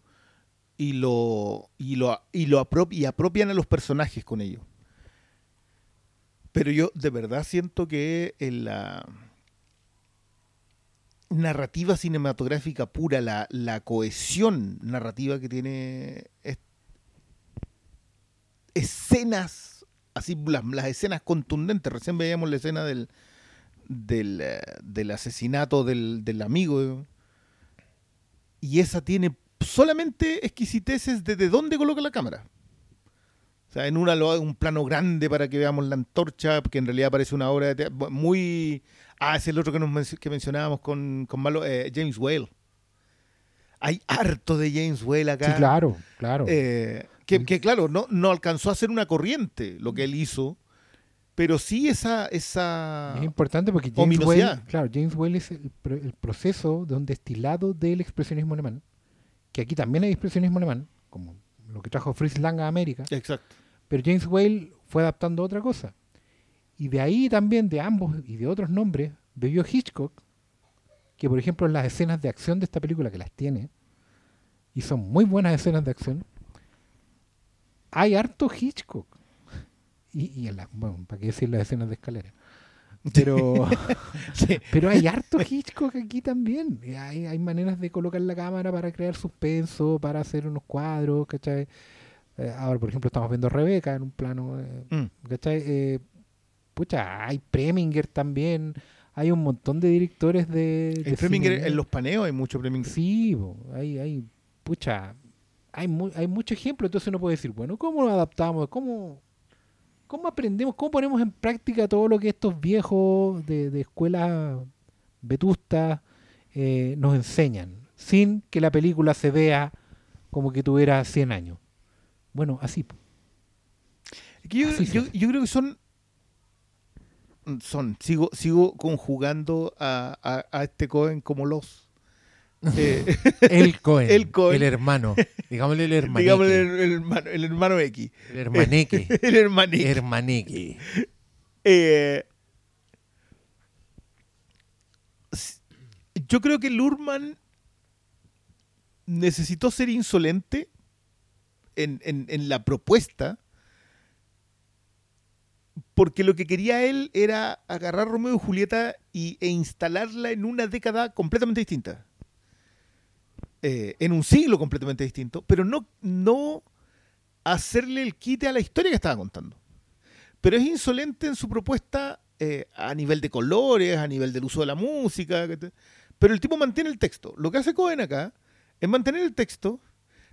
y lo, y lo, y lo apropian a los personajes con ello. Pero yo de verdad siento que en la narrativa cinematográfica pura, la, la cohesión narrativa que tiene es- escenas, así las, las escenas contundentes. Recién veíamos la escena del, del, eh, del asesinato del, del amigo. Y esa tiene solamente exquisiteces de, de dónde coloca la cámara. O sea, en una lo un plano grande para que veamos la antorcha, que en realidad parece una obra de muy... Ah, es el otro que, nos menc- que mencionábamos con, con Malo, eh, James Whale. Hay harto de James Whale acá. Sí, claro, claro. Eh, que, que, claro, no, no alcanzó a ser una corriente lo que él hizo, pero sí esa... esa es importante porque James. Whale, claro, James Whale es el, el proceso de un destilado del expresionismo alemán, que aquí también hay expresionismo alemán, como lo que trajo Fritz Lang a América, Exacto. pero James Whale fue adaptando otra cosa. Y de ahí también, de ambos y de otros nombres, bebió Hitchcock, que por ejemplo en las escenas de acción de esta película, que las tiene, y son muy buenas escenas de acción, hay harto Hitchcock. Y, y en bueno, para qué decir las escenas de escalera. Pero, Sí. pero hay harto Hitchcock aquí también. Hay, hay maneras de colocar la cámara para crear suspenso, para hacer unos cuadros, ¿cachai? Eh, ahora, por ejemplo, estamos viendo a Rebeca en un plano, eh, Mm. ¿cachai? Eh, pucha, hay Preminger también. Hay un montón de directores de. Preminger, cine. en los paneos hay mucho Preminger. Sí, bo, hay, hay, pucha, hay, mu- hay mucho ejemplo, entonces uno puede decir, bueno, ¿cómo lo adaptamos? ¿Cómo, cómo aprendemos? ¿Cómo ponemos en práctica todo lo que estos viejos de, de escuelas vetustas eh, nos enseñan? Sin que la película se vea como que tuviera 100 años. Bueno, así. Yo, Así yo- creo que son. Son. Sigo, sigo conjugando a, a- a este Cohen como los. Eh, El Cohen. El Cohen. El hermano. Digámosle el hermaneque. digamos el, el hermano, el hermano X. El hermaneque. El hermanito. hermaneque. Eh, yo creo que Lurman necesitó ser insolente en, en- en la propuesta porque lo que quería él era agarrar Romeo y Julieta y, e instalarla en una década completamente distinta. Eh, en un siglo completamente distinto, pero no, no hacerle el quite a la historia que estaba contando pero es insolente en su propuesta eh, a nivel de colores, a nivel del uso de la música. Pero el tipo mantiene el texto. Lo que hace Cohen acá es mantener el texto,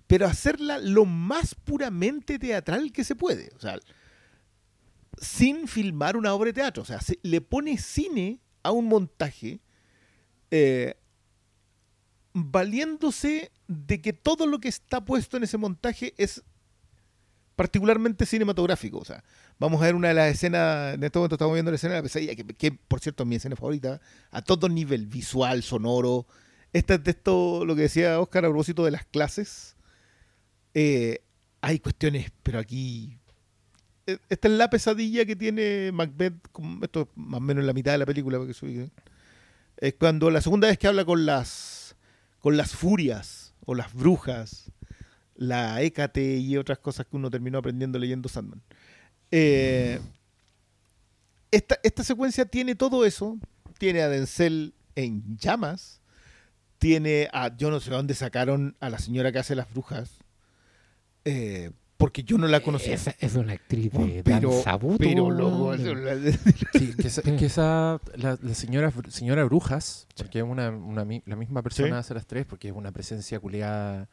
pero hacerla lo más puramente teatral que se puede. O sea, sin filmar una obra de teatro. O sea, se- le pone cine a un montaje eh, valiéndose de que todo lo que está puesto en ese montaje es particularmente cinematográfico. O sea, vamos a ver una de las escenas, en este momento estamos viendo la escena de la pesadilla, que, por cierto es mi escena favorita, a todo nivel, visual, sonoro. Este es de esto, lo que decía Oscar a propósito de las clases. Eh, hay cuestiones, pero aquí... eh, Esta es la pesadilla que tiene Macbeth, esto es más o menos la mitad de la película, porque es cuando la segunda vez que habla con las, con las furias o las brujas, la Hécate y otras cosas que uno terminó aprendiendo leyendo Sandman. Eh, esta, esta secuencia tiene todo eso. Tiene a Denzel en llamas. Tiene a. Yo no sé dónde sacaron a la señora que hace las brujas. Eh, porque yo no la conocía. Esa es una actriz de pero, danza voto, pero. Sí, que esa, que esa- la, la señora, señora Brujas, porque es una, una mi- la misma persona Sí. hace las tres, porque es una presencia culiada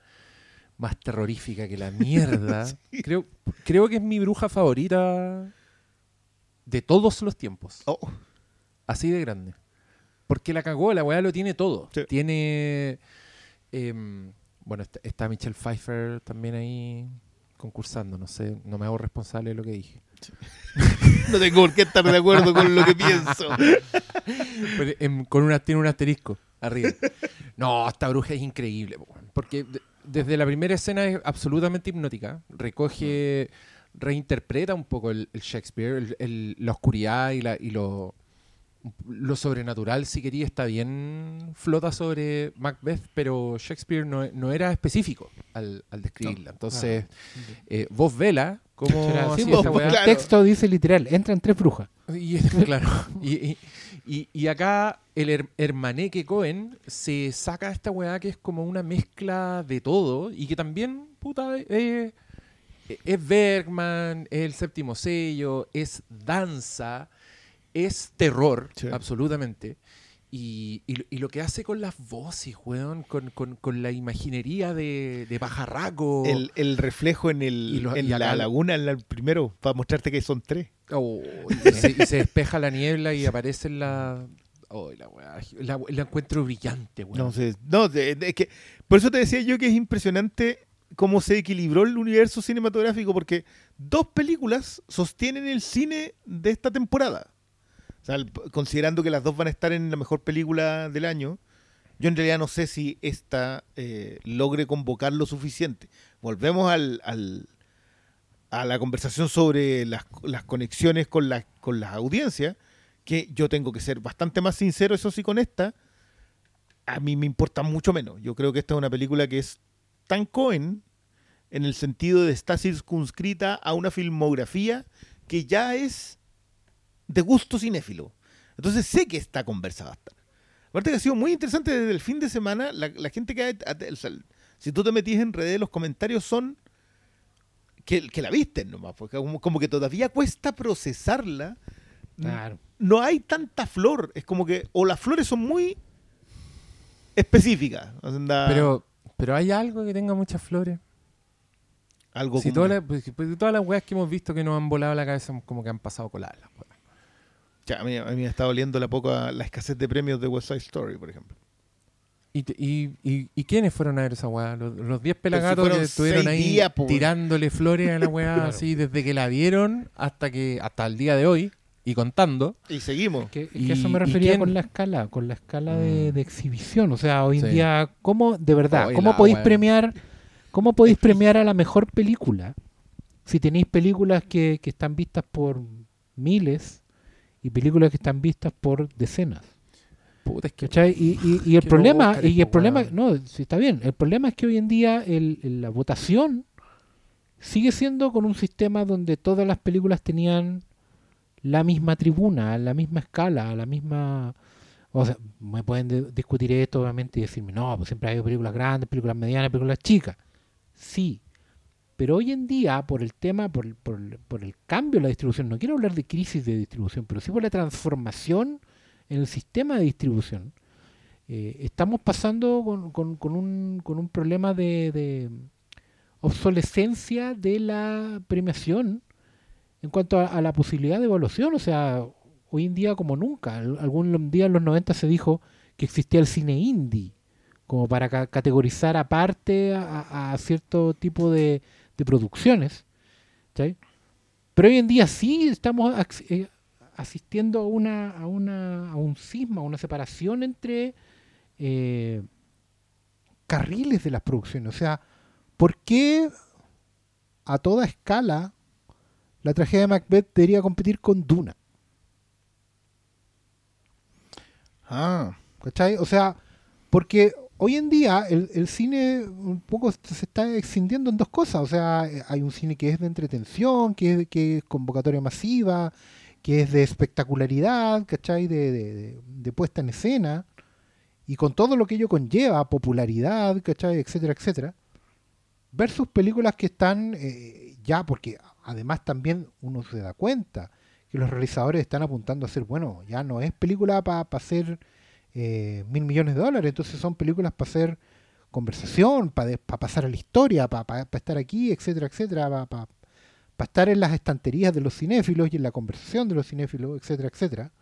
más terrorífica que la mierda. creo, creo que es mi bruja favorita de todos los tiempos. Oh, Así de grande. Porque la cagó, la weá lo tiene todo. Sí. Tiene. em, bueno, está, está Michelle Pfeiffer también ahí concursando. No sé, no me hago responsable de lo que dije. no tengo por qué estar de acuerdo con lo que pienso. Pero, con una, tiene un asterisco arriba. No, esta bruja es increíble. Porque de- desde la primera escena es absolutamente hipnótica. Recoge, reinterpreta un poco el, el Shakespeare, el- el- la oscuridad y, la, y lo, lo sobrenatural, si quería, está bien flota sobre Macbeth, pero Shakespeare no, no era específico al, al describirla. Entonces, eh, vos vela cómo vos- vos- claro. El texto dice literal, entran tres brujas. Y, claro. Y, y- y- y acá el her- hermaneque Cohen se saca esta weá que es como una mezcla de todo y que también, puta, eh, es Bergman, es el séptimo sello, es danza, es terror, Sí. absolutamente. Y, y- y lo que hace con las voces, weón, con, con- con la imaginería de, de pajarraco. El, el reflejo en, el, Y lo- en acá- la laguna, en el primero, para mostrarte que son tres. Oh, y, se, y se despeja la niebla y aparece la. Oh, la weá. La, la encuentro brillante, weón. No, sé, no es que, por eso te decía yo que es impresionante cómo se equilibró el universo cinematográfico, porque dos películas sostienen el cine de esta temporada. Considerando que las dos van a estar en la mejor película del año, yo en realidad no sé si esta eh, logre convocar lo suficiente. Volvemos al, al- a la conversación sobre las, las conexiones con, las con las audiencias, que yo tengo que ser bastante más sincero, eso sí, con esta a mí me importa mucho menos. Yo creo que esta es una película que es tan Cohen en el sentido de estar circunscrita a una filmografía que ya es de gusto cinéfilo. Entonces sé que esta conversa va a estar. Aparte que ha sido muy interesante desde el fin de semana, la, la gente que... ha- o sea, si tú te metís en redes, los comentarios son que, que la visten nomás, porque como, como que todavía cuesta procesarla. Claro. No hay tanta flor, es como que o las flores son muy específicas. Pero, pero hay algo que tenga muchas flores. algo Si como- todas, las, pues, pues, todas las weas que hemos visto que nos han volado la cabeza como que han pasado coladas. las weas. Ya, a, mí, a mí me está doliendo la poca la escasez de premios de West Side Story, por ejemplo. ¿Y, y, y, y quiénes fueron a ver esa weá? Los los 10 Pero si pelagatos que estuvieron ahí días, tirándole flores a la weá Claro. así desde que la vieron hasta que hasta el día de hoy y contando. Y seguimos. Que, que ¿Y- eso me refería con la escala, con la escala de, Mm. de exhibición. O sea, hoy en Sí. día, ¿cómo, de verdad, Oye, cómo la podéis wea. premiar, cómo podéis premiar a la mejor película? Si tenéis películas que, que están vistas por miles y películas que están vistas por decenas. Puta, es que. Y, y- y el problema, y el problema, no, sí está bien, el problema es que hoy en día el- el- la votación sigue siendo con un sistema donde todas las películas tenían la misma tribuna, la misma escala, la misma... O sea, me pueden de- discutir esto obviamente y decirme, no, pues siempre hay películas grandes, películas medianas, películas chicas. Sí, pero hoy en día, por el tema, por, por, el- cambio en la distribución, no quiero hablar de crisis de distribución, pero sí por la transformación en el sistema de distribución, eh, estamos pasando con, con- un, con un problema de, de obsolescencia de la premiación en cuanto a, la posibilidad de evaluación. O sea, hoy en día como nunca. Al- Algún día en los 90 se dijo que existía el cine indie, como para ca- categorizar aparte a cierto tipo de, de producciones. ¿cachai? Pero hoy en día sí estamos eh, asistiendo a, una, a, una, a un cisma, a una separación entre eh, carriles de las producciones. O sea, ¿por qué a toda escala la tragedia de Macbeth debería competir con Duna? Ah, ¿Cachai? O sea, porque hoy en día el, cine un poco se está extendiendo en dos cosas. O sea, eh, hay un cine que es de entretención, que es, que es convocatoria masiva, que es de espectacularidad, ¿cachai? De, de- de- de puesta en escena. Y con todo lo que ello conlleva, popularidad, ¿cachai? Etcétera, etcétera. Versus películas que están eh, ya, porque además también uno se da cuenta que los realizadores están apuntando a hacer, bueno, ya no es película para hacer eh, mil millones de dólares, entonces son películas para hacer conversación, para pasar a la historia, para estar aquí, etcétera, etcétera, para estar en las estanterías de los cinéfilos y en la conversación de los cinéfilos, etcétera, etcétera.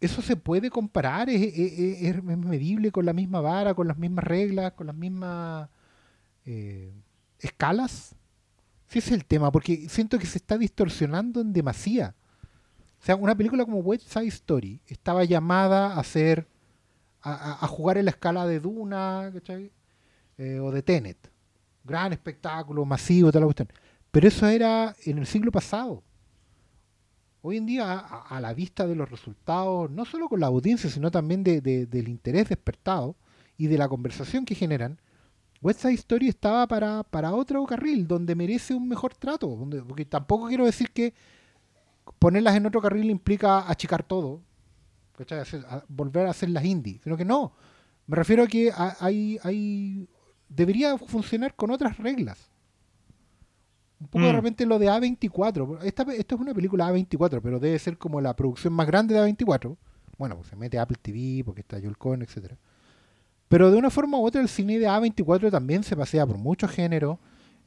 Eso se puede comparar, es, medible con la misma vara, con las mismas reglas, con las mismas eh, escalas. Sí, es el tema, porque siento que se está distorsionando en demasía. O sea, una película como West Side Story estaba llamada a ser, a, jugar en la escala de Duna, ¿cachai? Eh, o de Tenet. Gran espectáculo, masivo, toda la cuestión. Pero eso era en el siglo pasado. Hoy en día, a, la vista de los resultados, no solo con la audiencia, sino también de- del interés despertado y de la conversación que generan, West Side Story estaba para, para otro carril, donde merece un mejor trato. donde- porque tampoco quiero decir que ponerlas en otro carril implica achicar todo, ¿cachai? Hacer- a- volver a hacer las indie, sino que no. Me refiero a que ha- hay, hay debería funcionar con otras reglas. Un poco de Mm. repente lo de A24. Esta, esto es una película A24, pero debe ser como la producción más grande de A24, bueno, pues se mete Apple TV porque está Joel Cohen, etcétera. Pero de una forma u otra el cine de A24 también se pasea por muchos géneros,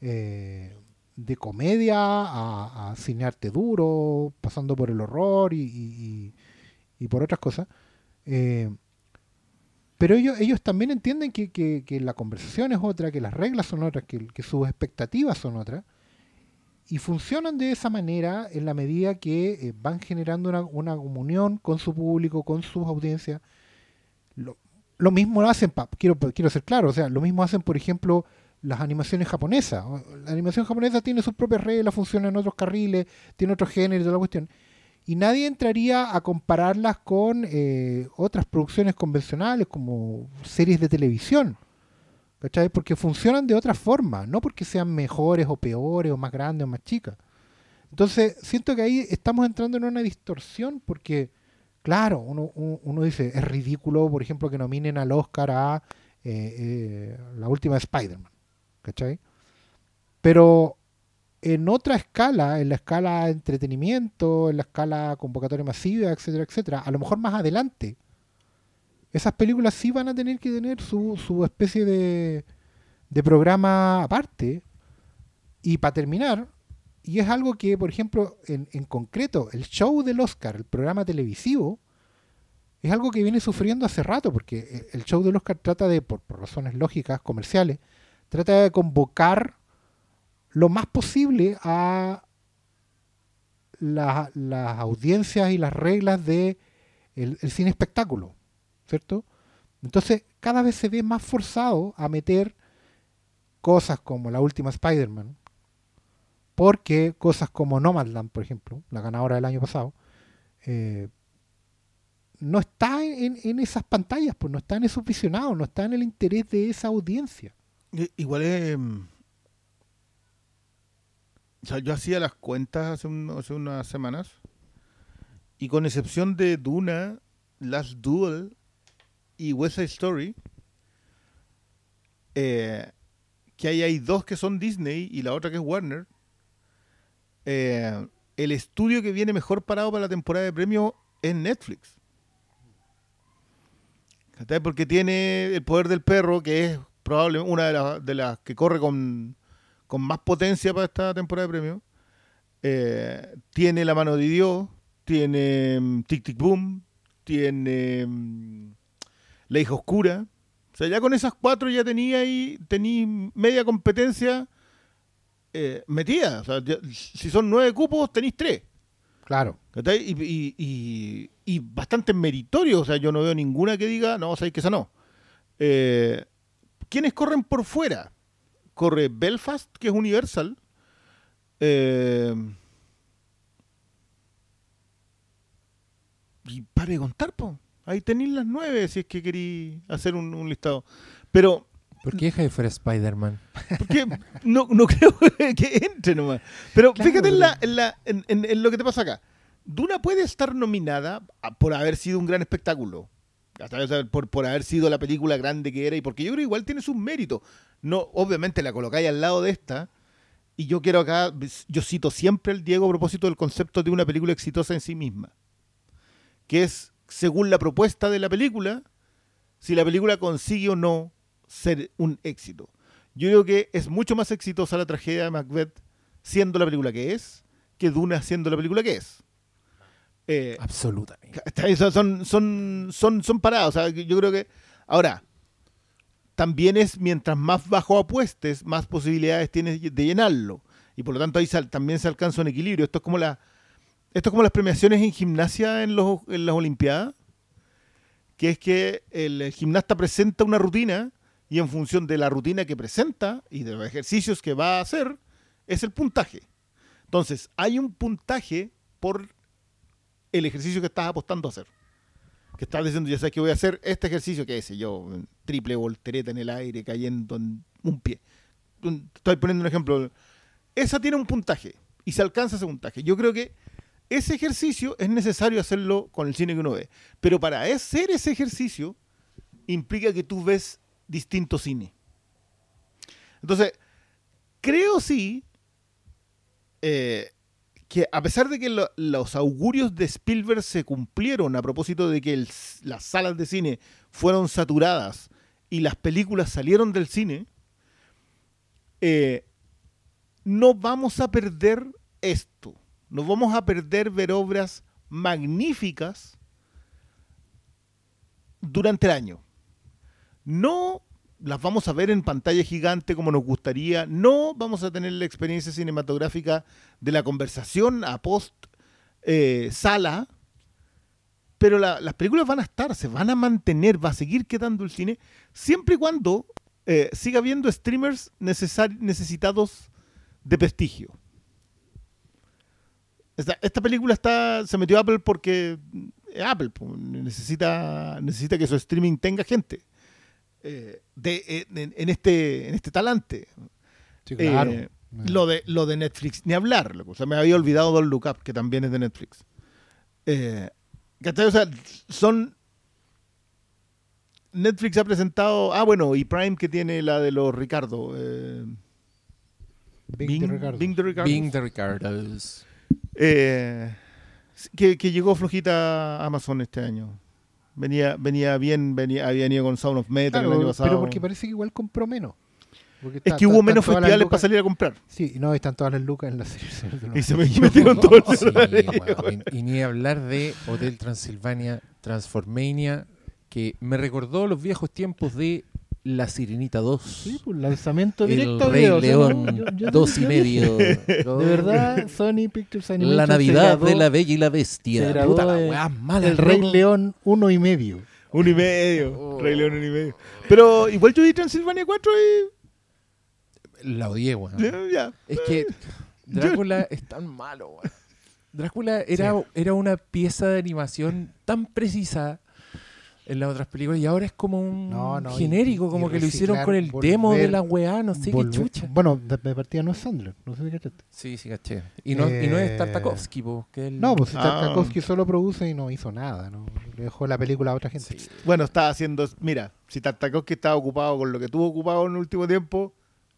eh, de comedia a, a cine arte duro, pasando por el horror y, y- y- por otras cosas. Eh, pero ellos, ellos también entienden que, que- que la conversación es otra, que las reglas son otras, que, que sus expectativas son otras. Y funcionan de esa manera en la medida que eh, van generando una, una comunión con su público, con sus audiencias. Lo, lo mismo lo hacen, pa- quiero, quiero ser claro, o sea, lo mismo hacen, por ejemplo, las animaciones japonesas. La animación japonesa tiene sus propias reglas, funciona en otros carriles, tiene otros géneros, toda la cuestión. Y nadie entraría a compararlas con eh, otras producciones convencionales como series de televisión. ¿Cachai? Porque funcionan de otra forma, no porque sean mejores o peores o más grandes o más chicas. Entonces, siento que ahí estamos entrando en una distorsión porque, claro, uno, uno- dice, es ridículo, por ejemplo, que nominen al Oscar a eh, eh, la última de Spider-Man. ¿Cachai? Pero en otra escala, en la escala entretenimiento, en la escala convocatoria masiva, etcétera, etcétera, a lo mejor más adelante, esas películas sí van a tener que tener su, su especie de, de programa aparte. Y para terminar, y es algo que, por ejemplo, en, en concreto, el show del Oscar, el programa televisivo, es algo que viene sufriendo hace rato, porque el show del Oscar trata de, por, por razones lógicas, comerciales, trata de convocar lo más posible a la- las audiencias y las reglas de cine espectáculo, ¿cierto? Entonces cada vez se ve más forzado a meter cosas como la última Spider-Man, porque cosas como Nomadland, por ejemplo, la ganadora del año pasado, eh, no está en, en esas pantallas, pues no está en esos visionados, no está en el interés de esa audiencia. Igual es. mm, O sea, yo hacía las cuentas hace, un- hace unas semanas. Y con excepción de Duna, Last Duel y West Side Story, eh, que ahí hay dos que son Disney y la otra que es Warner, eh, el estudio que viene mejor parado para la temporada de premio es Netflix. Porque tiene el poder del perro, que es probablemente una de, las- de las que corre con, con más potencia para esta temporada de premio. Eh, tiene La mano de Dios, tiene mm, Tic Tic Boom, tiene mm, La hija oscura. O sea, ya con esas cuatro ya tenía ahí, tenía media competencia eh, metida. O sea, ya- si son nueve cupos, tenéis tres. Claro. Y, y, y, y bastante meritorio. O sea, yo no veo ninguna que diga, no, sabéis que esa no. Eh, ¿Quiénes corren por fuera? Corre Belfast, que es Universal. Eh, y pare de contar, po. Ahí tenéis las nueve si es que queréis hacer un, un listado. Pero ¿Por qué deja de fuera Spider-Man? porque no, no creo que entre nomás. Pero Claro, fíjate en, la, en, la- en- en- lo que te pasa acá. Duna puede estar nominada por haber sido un gran espectáculo. Por, por haber sido la película grande que era y porque yo creo que igual tiene sus méritos. No, obviamente la colocáis al lado de esta. Y yo quiero acá, yo cito siempre al Diego a propósito del concepto de una película exitosa en sí misma. Que es, según la propuesta de la película, si la película consigue o no ser un éxito. Yo creo que es mucho más exitosa la tragedia de Macbeth siendo la película que es que Duna siendo la película que es. Eh, Absolutamente. son, son, son, son, o sea, yo creo que. Ahora, también es mientras más bajo apuestes, más posibilidades tienes de llenarlo. Y por lo tanto ahí sal- también se alcanza un equilibrio. Esto es como la. Esto es como las premiaciones en gimnasia en, los, en las Olimpiadas. Que es que el gimnasta presenta una rutina y en función de la rutina que presenta y de los ejercicios que va a hacer, es el puntaje. Entonces, hay un puntaje por el ejercicio que estás apostando a hacer. Que estás diciendo, ya sabes que voy a hacer este ejercicio, que es yo, triple voltereta en el aire, cayendo en un pie. Estoy poniendo un ejemplo. Esa tiene un puntaje y se alcanza ese puntaje. Yo creo que ese ejercicio es necesario hacerlo con el cine que uno ve. Pero para hacer ese ejercicio implica que tú ves distinto cine. Entonces, creo sí eh, que a pesar de que lo- los augurios de Spielberg se cumplieron a propósito de que las salas de cine fueron saturadas y las películas salieron del cine, eh, no vamos a perder esto. No vamos a perder ver obras magníficas durante el año. No las vamos a ver en pantalla gigante como nos gustaría. No vamos a tener la experiencia cinematográfica de la conversación a post eh, sala. Pero la- las películas van a estar, se van a mantener, va a seguir quedando el cine, siempre y cuando eh, siga habiendo streamers necesitados de prestigio. Esta, película está se metió Apple porque eh, Apple po, necesita, necesita que su streaming tenga gente eh, de, en, en este, en este talante. Sí, claro. Eh, lo, de, lo de Netflix, ni hablar. loco. O sea, me había olvidado Don't Look Up, que también es de Netflix. Eh. O sea, son. Netflix ha presentado. Ah, bueno, y Prime que tiene la de los Ricardo. eh, Bing de Ricardo. Bing de Ricardo. Bing the Ricardos. Eh, que, que llegó flojita a Amazon este año. Venía, venía bien, venía, había venido con Sound of Metal Claro, el año pasado. pero porque parece que igual compró menos. Porque es que hubo menos festivales lucas- para salir a comprar. Sí, no, están todas las lucas en la serie. Señor de los Y se me metieron todos los Sí, y, y ni hablar de Hotel Transilvania Transformania, que me recordó los viejos tiempos de La Sirenita 2. Sí, pues lanzamiento el directo a Rey video, León yo- yo- dos y yo medio. De verdad, Sony Pictures Animation La se Navidad graduó de la Bella y la se Bestia. graduó Puta la weá mala. El Rey. León uno y medio. Uno y medio. Oh. Rey León uno y medio. Pero igual yo vi Transilvania 4 La odié, weón. y ya, ya. Es que Drácula es tan malo, weón. Drácula era, era una pieza de animación tan precisa en las otras películas y ahora es como un No, no, y- genérico, y como que lo hicieron con el demo de la weá, no sé Volver- qué chucha. Bueno, de, de partida no es Sandler. No sé si cachaste. Sí, sí, caché. Y no, y no es Eh, Tartakovsky, po, que el... No, pues Ah. Tartakovsky solo produce y no hizo nada. ¿no? Le dejó la película a otra gente. Sí. Bueno, estaba haciendo. Mira, si Tartakovsky estaba ocupado con lo que estuvo ocupado en el último tiempo,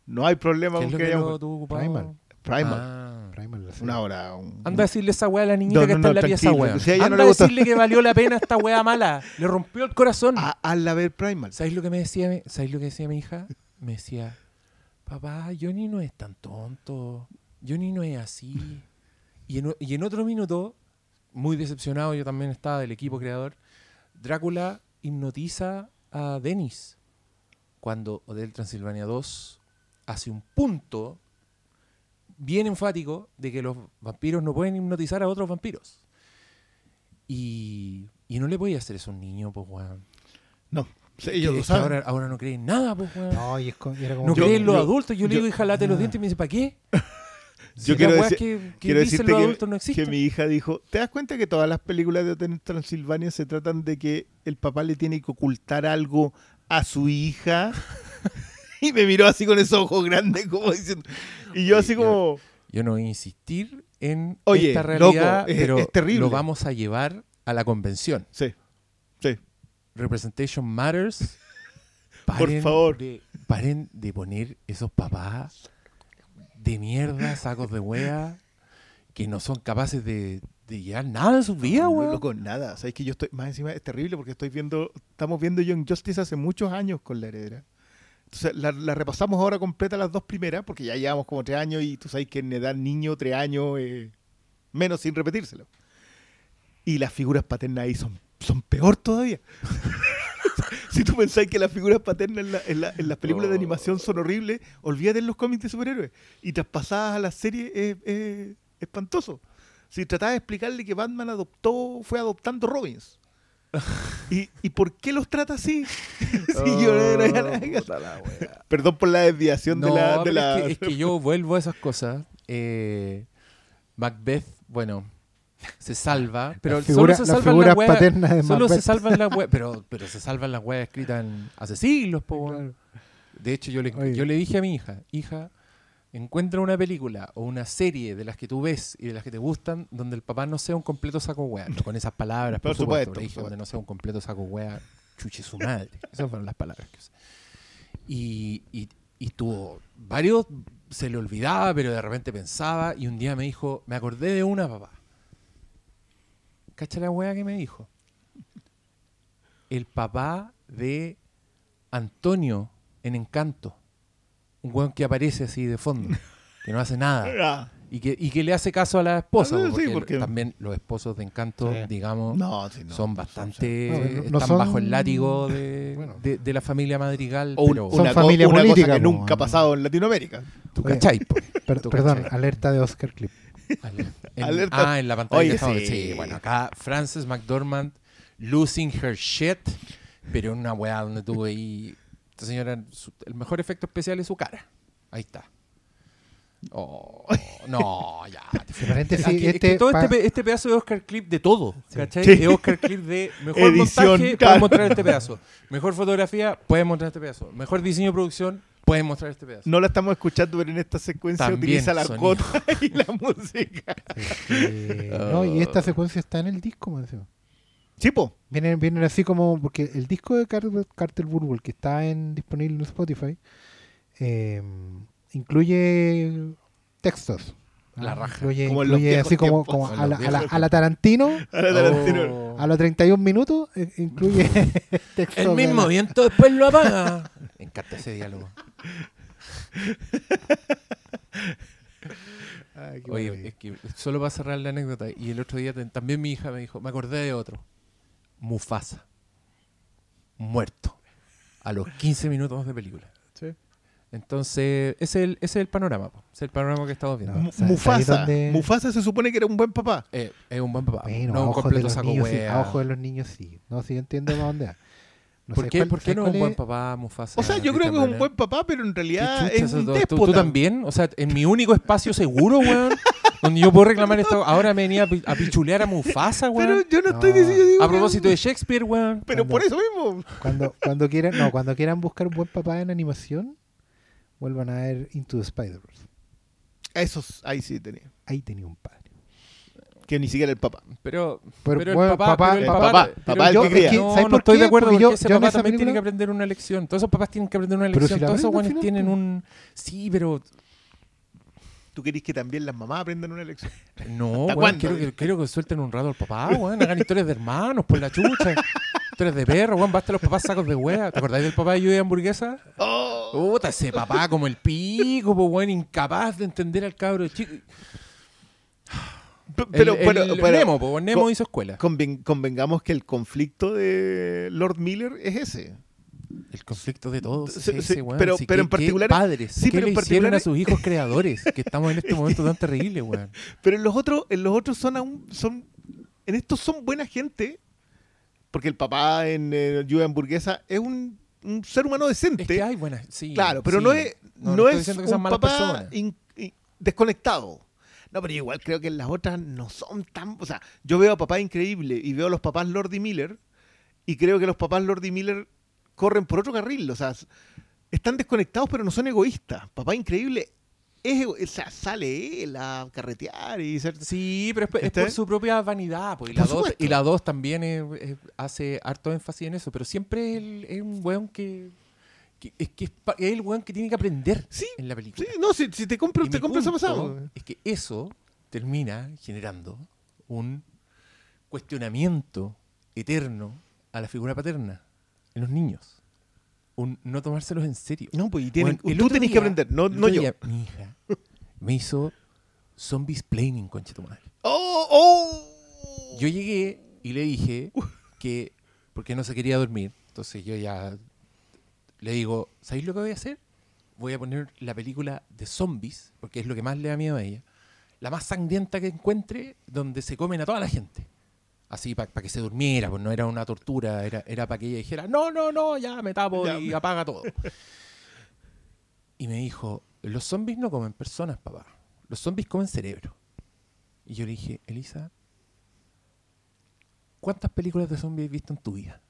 no hay problema ¿Qué con es lo que que haya tuvo ocupado? Primal. Primal. Ah. Primal, la serie. Una hora. un- Anda a decirle esa weá a la niñita No, que no, está en no, la pieza, weón. si Anda a decirle que valió la pena esta weá mala. Le rompió el corazón. Hazla ver Primal. ¿Sabéis lo que me decía? mi- ¿Sabéis lo que decía mi hija? Me decía, papá, Johnny no es tan tonto. Johnny no es así. Y en, y en otro minuto, muy decepcionado, yo también estaba del equipo creador, Drácula hipnotiza a Dennis cuando Hotel Transilvania 2 hace un punto bien enfático de que los vampiros no pueden hipnotizar a otros vampiros. Y, y no le podía hacer eso a un niño, pues, weón. No, sí, ellos lo saben. Ahora, ahora no creen nada, pues, weón. No, No, y es co- y era como. creen los yo- adultos. Yo, le yo- digo, hija, late los Ah. dientes y me dice, ¿para qué? Yo Si quiero decir- que, que Quiero dicen decirte los que, adultos no que mi hija dijo, ¿te das cuenta que todas las películas de Hotel Transilvania se tratan de que el papá le tiene que ocultar algo a su hija? y me miró así con esos ojos grandes como diciendo... Y yo Oye, así como... Yo no voy a insistir en Oye, esta loco, realidad, es- pero es terrible. lo vamos a llevar a la convención. Sí, sí. Representation Matters. Por favor. De, paren de poner esos papás de mierda, sacos de wea, que no son capaces de, de llevar nada en sus vidas, No, weón. loco, nada. Sabes que yo estoy... Más encima es terrible porque estoy viendo... Estamos viendo Young Justice hace muchos años con la heredera. Entonces la, la repasamos ahora completa las dos primeras porque ya llevamos como tres años y tú sabes que en edad niño, tres años, eh, menos sin repetírselo. Y las figuras paternas ahí son, son peor todavía. si tú pensás que las figuras paternas en, la- en la- en las películas de Oh. animación son horribles, olvídate en los cómics de superhéroes. Y traspasadas a la serie es, es espantoso. Si trataba de explicarle que Batman adoptó, fue adoptando Robins. ¿Y, ¿Y por qué los trata así? Si yo no era la wea. Perdón por la desviación de la... De la... Es, que, es que yo vuelvo a esas cosas. Eh, Macbeth, bueno, se salva, pero Las figura- solo se las weas. paternas de Solo se Macbeth. salvan las weas, pero, pero se salvan las weas escritas en- hace siglos, po. De hecho, yo le, Oye. yo le dije a mi hija, hija, encuentra una película o una serie de las que tú ves y de las que te gustan donde el papá no sea un completo saco wea. No con esas palabras, por, Por supuesto. supuesto, dije, por donde no sea un completo saco wea, chuche su madre. Esas fueron las palabras que usé. Y, y, y tuvo varios se le olvidaba, pero de repente pensaba. Y un día me dijo, me acordé de una, papá. ¿Cacha la wea que me dijo? El papá de Antonio en Encanto. Un weón que aparece así de fondo, que no hace nada. Ah, Y que, y que le hace caso a la esposa. Ah, sí, porque, también los esposos de Encanto, Sí. digamos, No, sí, no. son bastante. No, no, no están son- bajo el látigo de, Bueno. de, de la familia madrigal. O un- pero Son una, familia una política, cosa que po, nunca ha pasado en Latinoamérica. tú Oye, cachai. Per- Tú perdón, cachai. alerta de Oscar Clip. En- Alerta. Ah, en la pantalla. Oye, sí. sí. bueno, acá Frances McDormand losing her shit, pero en una weá donde tuvo ahí. Esta señora, su- el mejor efecto especial es su cara. Ahí está. Oh, no, ya. te fui. Paréntesis, Aquí, es este que todo pa- este, pe- este pedazo de Oscar Clip de todo, ¿cachai? Sí. De Oscar Clip de mejor Edición, montaje, claro. pueden mostrar este pedazo. Mejor fotografía, pueden mostrar este pedazo. Mejor diseño de producción, pueden mostrar este pedazo. No la estamos escuchando, pero en esta secuencia También utiliza la sonido. cota y la música. Eh, no, y esta secuencia está en el disco, me decía. Chipo. Vienen, vienen así como, porque el disco de Car Carter Burwell que está en, disponible en Spotify eh, incluye textos. La raja. Incluye, Como incluye así como, tiempos. como a, la, a, la, viejos a la Tarantino, Tarantino. Oh. a los 31 minutos, eh, incluye textos. El mismo la- viento después lo apaga. Me encanta ese diálogo. Ay, qué Oye, es que solo para cerrar la anécdota, y el otro día también mi hija me dijo, me acordé de otro. Mufasa. Muerto. A los 15 minutos de película. Sí. Entonces, ese es el, ese es el panorama. po. Ese es el panorama que estamos viendo. O sea, Mufasa. donde- Mufasa se supone que era un buen papá. Eh, es un buen papá. Bueno, no a un ojos de completo los saco niños, sí, a ojos de los niños sí. No, sí entiendo para dónde va. No ¿Por sé qué, cuál- por qué ¿sabes no es un buen papá, Mufasa? O sea, yo creo que es un buen papá, pero en ¿Qué realidad es un ¿Tú- déspota. ¿Tú, también? O sea, en mi único espacio seguro, weón, donde yo puedo reclamar esto, ahora me venía a pi- a pichulear a Mufasa, Pero weón. yo no, estoy No. diciendo... digo A que- propósito de Shakespeare, weón. Pero por eso mismo. Cuando, cuando quieran, no, cuando quieran buscar un buen papá en animación, vuelvan a ver Into the Spider-Verse. Esos, ahí sí tenía. Ahí tenía un padre. Que ni siquiera el papá. Pero, Pero, pero, bueno, el papá, papá- pero el papá- papá, papá pero el yo- que cría. es ¿Sabes No, estoy qué? de acuerdo Porque yo- ese yo papá también tiene que aprender una lección. Todos esos papás tienen que aprender una Pero lección. si Todos esos final, tienen un... Sí, pero... ¿Tú querés que también las mamás aprendan una lección? No, ¿Hasta weón, cuándo? quiero que, quiero que suelten un rato al papá, weón. Hagan historias de hermanos, por la chucha. historias de perro, weón. Basta los papás sacos de wea. ¿Te acordáis del papá de Lluvia de Hamburguesa? ¡Oh! Puta, ese papá como el pico, pues, weón, incapaz de entender al cabro chico. Pero, el- pero, el pero Nemo, pues, Nemo con- hizo escuela. conven- convengamos que el conflicto de Lord Miller es ese. El conflicto de todos. Sí, es sí, ese, weón. pero- Sí, pero qué- en particular- padres. sí, ¿Qué pero le en hicieron a sus hijos creadores? Que estamos en este momento tan terrible, weón. Pero en los otros, en los otros son aún, son, en estos son buena gente, porque el papá en eh, Lluvia Hamburguesa es un, un ser humano decente. Es que hay buenas, sí. claro, pero sí. no es, No, no, no estoy es que un papá personas. in- in- desconectado. No, pero igual creo que las otras no son tan... O sea, yo veo a Papá Increíble y veo a los papás Lordy Miller y creo que los papás Lordy Miller corren por otro carril. O sea, están desconectados pero no son egoístas. Papá Increíble es, o sea, sale él a carretear y ser... Sí, pero es, por- es por su propia vanidad. Pues, y, la dos, y la 2 también es- hace harto énfasis en eso. Pero siempre es un weón que, que- es, que es, es el weón que tiene que aprender Sí, en la película. Sí, no, si, si te compro, Y te compro ese punto pasado. Es que eso termina generando un cuestionamiento eterno a la figura paterna en los niños. Un no tomárselos en serio. No, pues y tienen, Bueno, el tú tenés que aprender, no, yo. día, mi hija me hizo zombies planning, concha tu madre. ¡Oh! ¡Oh! Yo llegué y le dije que, porque no se quería dormir, entonces yo ya le digo, ¿sabéis lo que voy a hacer? Voy a poner la película de zombies, porque es lo que más le da miedo a ella, la más sangrienta que encuentre, donde se comen a toda la gente. Así para que se durmiera, pues no era una tortura, era, era para que ella dijera, no, no, no, ya me tapo Ya. y apaga todo. y me dijo, los zombies no comen personas, papá. Los zombies comen cerebro. Y yo le dije, Elisa, ¿cuántas películas de zombies has visto en tu vida?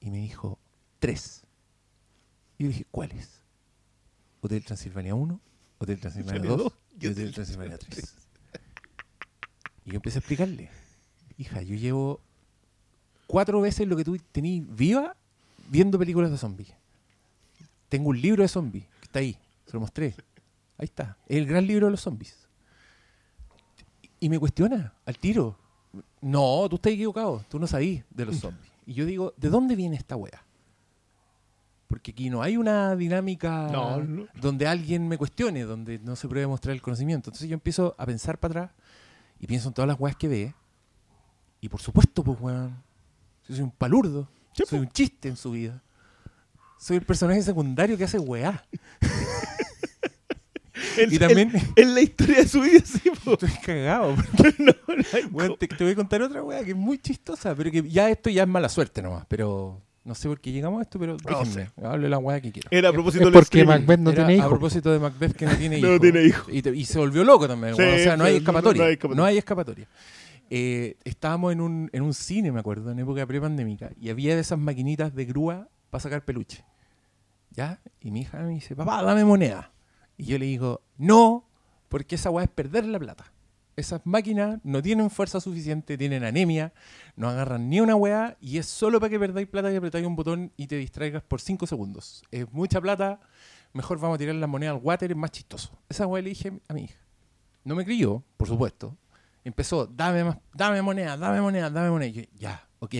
Y me dijo, tres. Y yo dije, ¿cuáles? Hotel Transilvania 1, Hotel Transilvania 2 y Hotel Transilvania 3. Y yo empecé a explicarle, hija, yo llevo cuatro veces lo que tú tenís viva viendo películas de zombies. Tengo un libro de zombies, que está ahí, se lo mostré. Ahí está. Es el gran libro de los zombies. Y me cuestiona al tiro. No, tú estás equivocado. Tú no sabís de los zombies. Y yo digo, ¿de dónde viene esta wea? Porque aquí no hay una dinámica No, no. donde alguien me cuestione, donde no se pruebe mostrar el conocimiento. Entonces yo empiezo a pensar para atrás y pienso en todas las weas que ve. Y por supuesto, pues weón, yo soy un palurdo. Sí, soy un chiste en su vida. Soy el personaje secundario que hace weá. En- Y también- En, en la historia de su vida, sí, po. Estoy cagado. No, no Weón, te, te voy a contar otra weá que es muy chistosa, pero que ya esto ya es mala suerte nomás. Pero no sé por qué llegamos a esto, pero No déjenme. Hable la weá que quiero. Era a Es propósito del porque streaming. Macbeth no Era tiene A hijos. propósito de Macbeth que no tiene No hijos. tiene hijos. Y, se volvió loco también. Sí, o sea, no hay escapatoria. no hay No, escapatoria. hay escapatoria. Eh, estábamos en un, en un cine, me acuerdo, en época prepandémica, y había de esas maquinitas de grúa para sacar peluche. ¿Ya? Y mi hija me dice, papá, dame moneda. Y yo le digo, no, porque esa weá es perder la plata. Esas máquinas no tienen fuerza suficiente, tienen anemia, no agarran ni una weá y es solo para que perdáis plata y apretáis un botón y te distraigas por 5 segundos. Es mucha plata, mejor vamos a tirar la moneda al water, es más chistoso. Esa weá le dije a mi hija. No me creyó, por supuesto. Empezó, dame más, dame moneda, dame moneda, dame moneda. Y yo, ya, ok.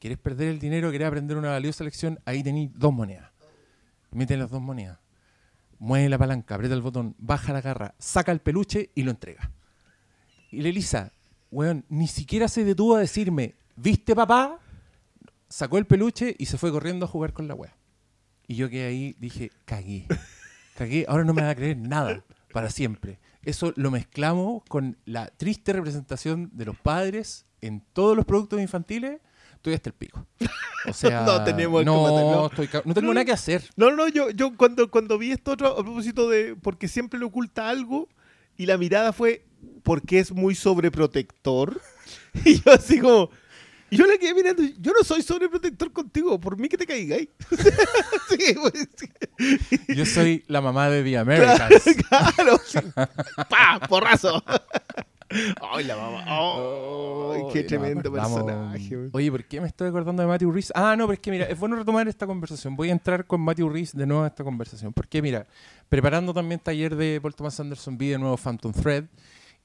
¿Querés perder el dinero? ¿Querés aprender una valiosa lección? Ahí tenéis dos monedas. Mete las dos monedas. Mueve la palanca, aprieta el botón, baja la garra, saca el peluche y lo entrega. Y la Elisa, weón, ni siquiera se detuvo a decirme, ¿viste papá? Sacó el peluche y se fue corriendo a jugar con la wea. Y yo que ahí dije, cagué. Cagué, ahora no me va a creer nada para siempre. Eso lo mezclamos con la triste representación de los padres en todos los productos infantiles. Estoy hasta el pico. O sea, No tenemos no, estoy tengo No, nada que hacer. No, no, yo, yo cuando, cuando vi esto otro, a propósito de. Porque siempre le oculta algo, y la mirada fue. Porque es muy sobreprotector. Y yo así como. Y yo le quedé mirando. Yo no soy sobreprotector contigo, por mí que te caigáis. sí, pues, sí. Yo soy la mamá de The Americans. Claro. sí. ¡Pa! ¡Porrazo! ¡Ay, la mamá! ¡Ay, qué tremendo personaje! Oye, ¿por qué me estoy acordando de Matthew Reese? Ah, no, pero es que mira, es bueno retomar esta conversación. Voy a entrar con Matthew Reese de nuevo a esta conversación. Porque mira, preparando también taller de Paul Thomas Anderson, vi de nuevo Phantom Thread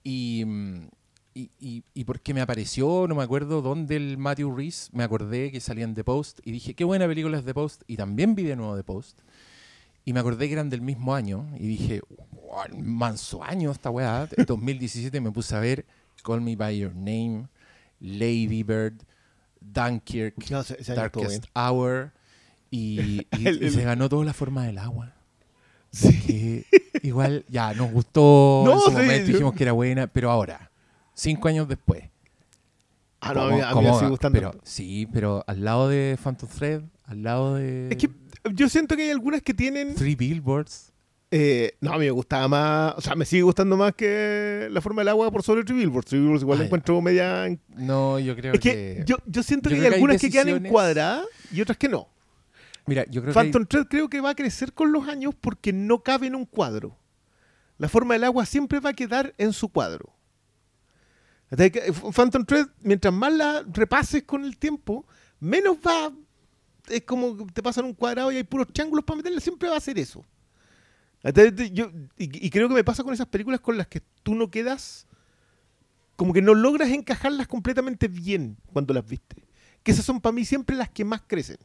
y, mm, y, y, y porque me apareció, no me acuerdo dónde el Matthew Reese, me acordé que salían The Post y dije, qué buena película es The Post y también vi de nuevo The Post. Y me acordé que eran del mismo año y dije, "Wow, manso año esta weá. En 2017 me puse a ver Call Me By Your Name, Lady Bird, Dunkirk, No, bien. Darkest Hour y, y- El- y el- se ganó toda la forma del agua. Sí. Que igual, ya, nos gustó No, en su sí, momento, dijimos que era buena, pero ahora, cinco años después. Ah, no, a ¿cómo- mí, a mí cómo me sigue gustando. Pero, sí, pero al lado de Phantom Thread, al lado de Es que yo siento que hay algunas que tienen. Three Billboards. eh, no, a mí me gustaba más. O sea, me sigue gustando más que La forma del agua por sobre Three Billboards. Three Billboards igual Ah, la encuentro media. No, yo creo Es que... que yo, yo siento yo que hay que hay algunas que quedan encuadradas y otras que no. Mira, yo creo que... hay- Phantom Thread creo que va a crecer con los años porque no cabe en un cuadro. La forma del agua siempre va a quedar en su cuadro. Eh, Phantom Thread, mientras más la repases con el tiempo, menos va. Es como te pasan un cuadrado y hay puros triángulos para meterle, siempre va a ser eso. Yo- y, y creo que me pasa con esas películas con las que tú no quedas. Como que no logras encajarlas completamente bien cuando las viste. Que esas son para mí siempre las que más crecen.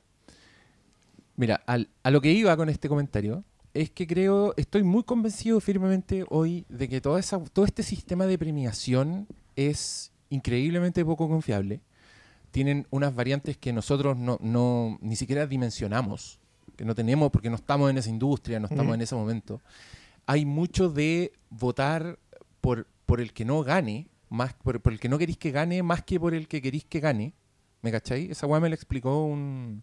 Mira, al- a lo que iba con este comentario es que creo, estoy muy convencido firmemente hoy de que toda esa, todo este sistema de premiación es increíblemente poco confiable. Tienen unas variantes que nosotros no, no- ni siquiera dimensionamos, que no tenemos porque no estamos en esa industria, no estamos Ujú. en ese momento. Hay mucho de votar por, por el que no gane, más por, por el que no queréis que gane, más que por el que queréis que gane. ¿Me cacháis? Esa weá me la explicó un,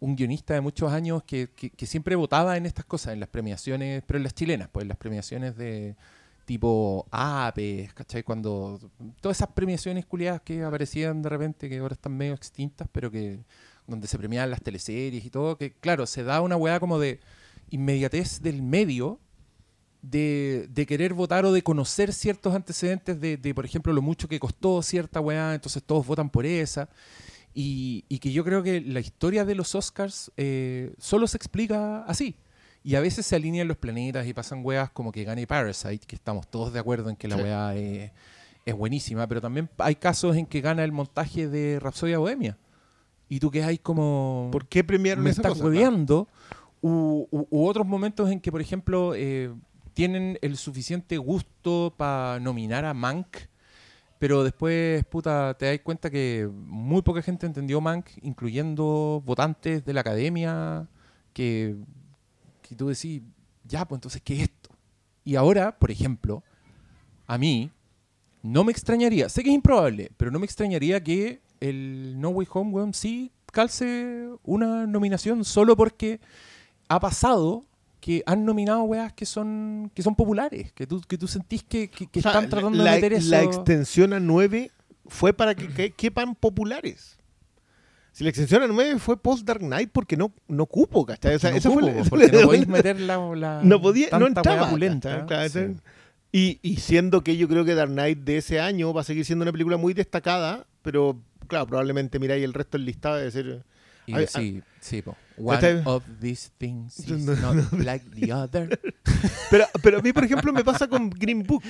un guionista de muchos años que, que- que siempre votaba en estas cosas, en las premiaciones, pero en las chilenas, pues en las premiaciones de tipo APES, ¿cachai? Cuando todas esas premiaciones culiadas que aparecían de repente, que ahora están medio extintas, pero que donde se premiaban las teleseries y todo, que claro, se da una weá como de inmediatez del medio de, querer votar o de conocer ciertos antecedentes de, por ejemplo, lo mucho que costó cierta weá, entonces todos votan por esa. Y, y que yo creo que la historia de los Oscars eh, solo se explica así. Y a veces se alinean los planetas y pasan weas como que gane Parasite, que estamos todos de acuerdo en que la Sí. wea es, es buenísima, pero también hay casos en que gana el montaje de Rapsodia Bohemia. Y tú que hay como... ¿Por qué premiaron me esa estás cosa? hueveando. U, u- u otros momentos en que, por ejemplo, eh, tienen el suficiente gusto para nominar a Mank, pero después, puta, te das cuenta que muy poca gente entendió Mank, incluyendo votantes de la academia, que, que tú decís, ya, pues entonces, ¿qué es esto? Y ahora, por ejemplo, a mí no me extrañaría, sé que es improbable, pero no me extrañaría que el No Way Home, weón, sí calce una nominación solo porque ha pasado que han nominado weas que son que son populares, que tú, que tú sentís que, que- que O sea, están tratando la, de meter eso. la extensión a 9 fue para que, que- quepan populares. Si la extensión a 9 fue post Dark Knight porque no, no cupo, ¿cachai? O sea, no esa fue la- porque no podéis meter la, la- no podía, no tanta entraba. pulenta, ¿cachai? Claro, sí. ¿cachai? y, y siendo que yo creo que Dark Knight de ese año va a seguir siendo una película muy destacada, pero claro, probablemente miráis el resto del listado y decir, Y sí, sí, po. One ¿Cachai? of these things is No, no, not like the other. pero, pero a mí, por ejemplo, me pasa con Green Book,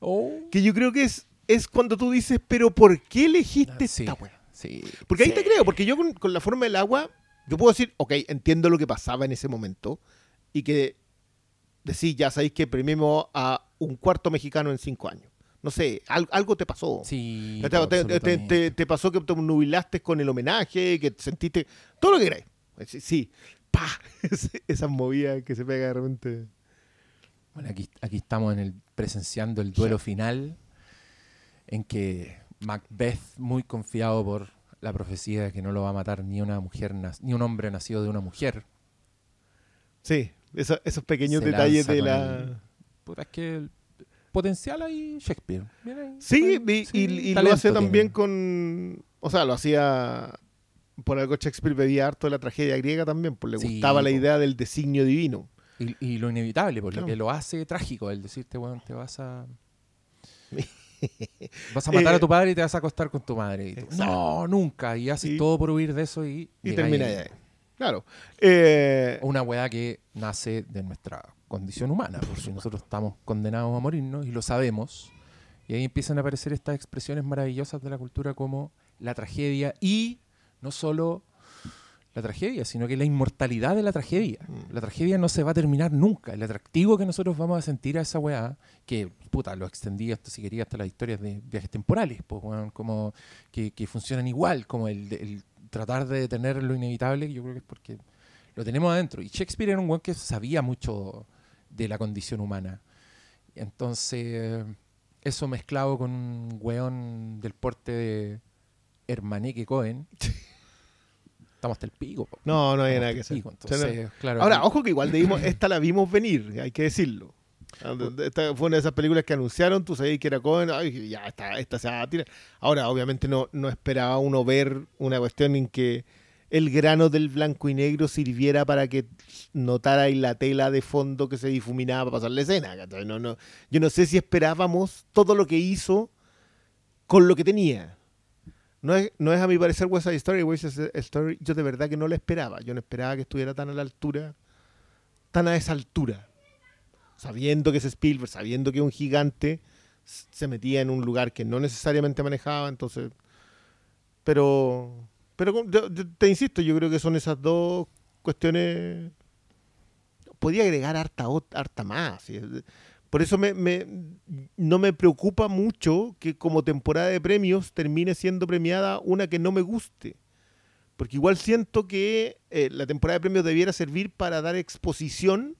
Oh. que yo creo que es, es cuando tú dices, pero ¿por qué elegiste Sí, esta wea? Sí. Porque ahí Sí. te creo, porque yo con, con la forma del agua, yo puedo decir, ok, entiendo lo que pasaba en ese momento y que decís, ya sabéis que premiemos a un cuarto mexicano en cinco años. No sé, al- algo te pasó. Sí, Te, te- te- te- absolutamente. te- te pasó que te nubilaste con el homenaje, que sentiste todo lo que queráis. Sí, sí. pa, esas movidas que se pega de repente. Bueno, aquí, aquí estamos en el, presenciando el duelo final en que Macbeth, muy confiado por la profecía de que no lo va a matar ni una mujer, ni un hombre nacido de una mujer. Sí, eso- esos pequeños Se detalles de la... el- Puta, es que el potencial ahí Shakespeare. Ahí, Sí, y, sí, y- y lo hace también tiene. con. O sea, lo hacía. Por algo Shakespeare bebía harto de la tragedia griega también, pues le Sí, gustaba la idea del designio divino. Y, y lo inevitable, por Claro. lo que lo hace trágico, el decirte, bueno, te vas a. Vas a matar Eh, a tu padre y te vas a acostar con tu madre. Y tú, exacto. no, nunca. Y haces Y- todo por huir de eso y. Y termina ahí. ahí. Claro. Eh, Una weá que nace de nuestra condición humana, porque nosotros estamos condenados a morirnos y lo sabemos. Y ahí empiezan a aparecer estas expresiones maravillosas de la cultura como la tragedia y no solo la tragedia, sino que la inmortalidad de la tragedia. Mm. La tragedia no se va a terminar nunca. El atractivo que nosotros vamos a sentir a esa weá, que puta, lo extendí hasta si quería hasta las historias de viajes temporales, pues, weón, como que, que funcionan igual, como el, el tratar de detener lo inevitable, yo creo que es porque lo tenemos adentro. Y Shakespeare era un weón que sabía mucho de la condición humana. Entonces, eso mezclado con un weón del porte de Hermaneque Cohen, estamos hasta el pico. po. no, no hay Estamos nada que hacer. pico, O sea, claro, Ahora, ojo que igual dimos, esta la vimos venir, hay que decirlo. Ah, Esta fue una de esas películas que anunciaron, tú sabías que era Cohen, ay, ya, esta, esta se va a tirar. Ahora, obviamente no, no esperaba uno ver una cuestión en que el grano del blanco y negro sirviera para que notarais la tela de fondo que se difuminaba para pasar la escena. No, no, yo no sé si esperábamos todo lo que hizo con lo que tenía. No es, no es a mi parecer West Side Story, West Side Story, yo de verdad que no la esperaba. Yo no esperaba que estuviera tan a la altura, tan a esa altura. Sabiendo que es Spielberg, sabiendo que un gigante, se metía en un lugar que no necesariamente manejaba, entonces... Pero, pero yo te insisto, yo creo que son esas dos cuestiones... Podía agregar harta, harta más. sí. Por eso me, no me preocupa mucho que como temporada de premios termine siendo premiada una que no me guste. Porque igual siento que eh, la temporada de premios debiera servir para dar exposición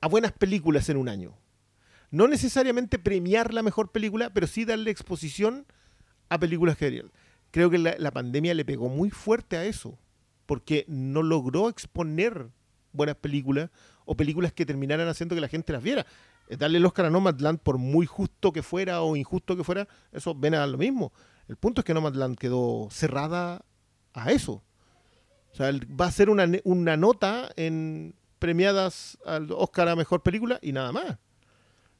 a buenas películas en un año. No necesariamente premiar la mejor película, pero sí darle exposición a películas que. Creo que la, la pandemia le pegó muy fuerte a eso, porque no logró exponer buenas películas o películas que terminaran haciendo que la gente las viera. Darle el Oscar a Nomadland, por muy justo que fuera o injusto que fuera, eso ven a lo mismo. El punto es que Nomadland quedó cerrada a eso. O sea, va a ser una, una nota en premiadas al Oscar a Mejor Película y nada más.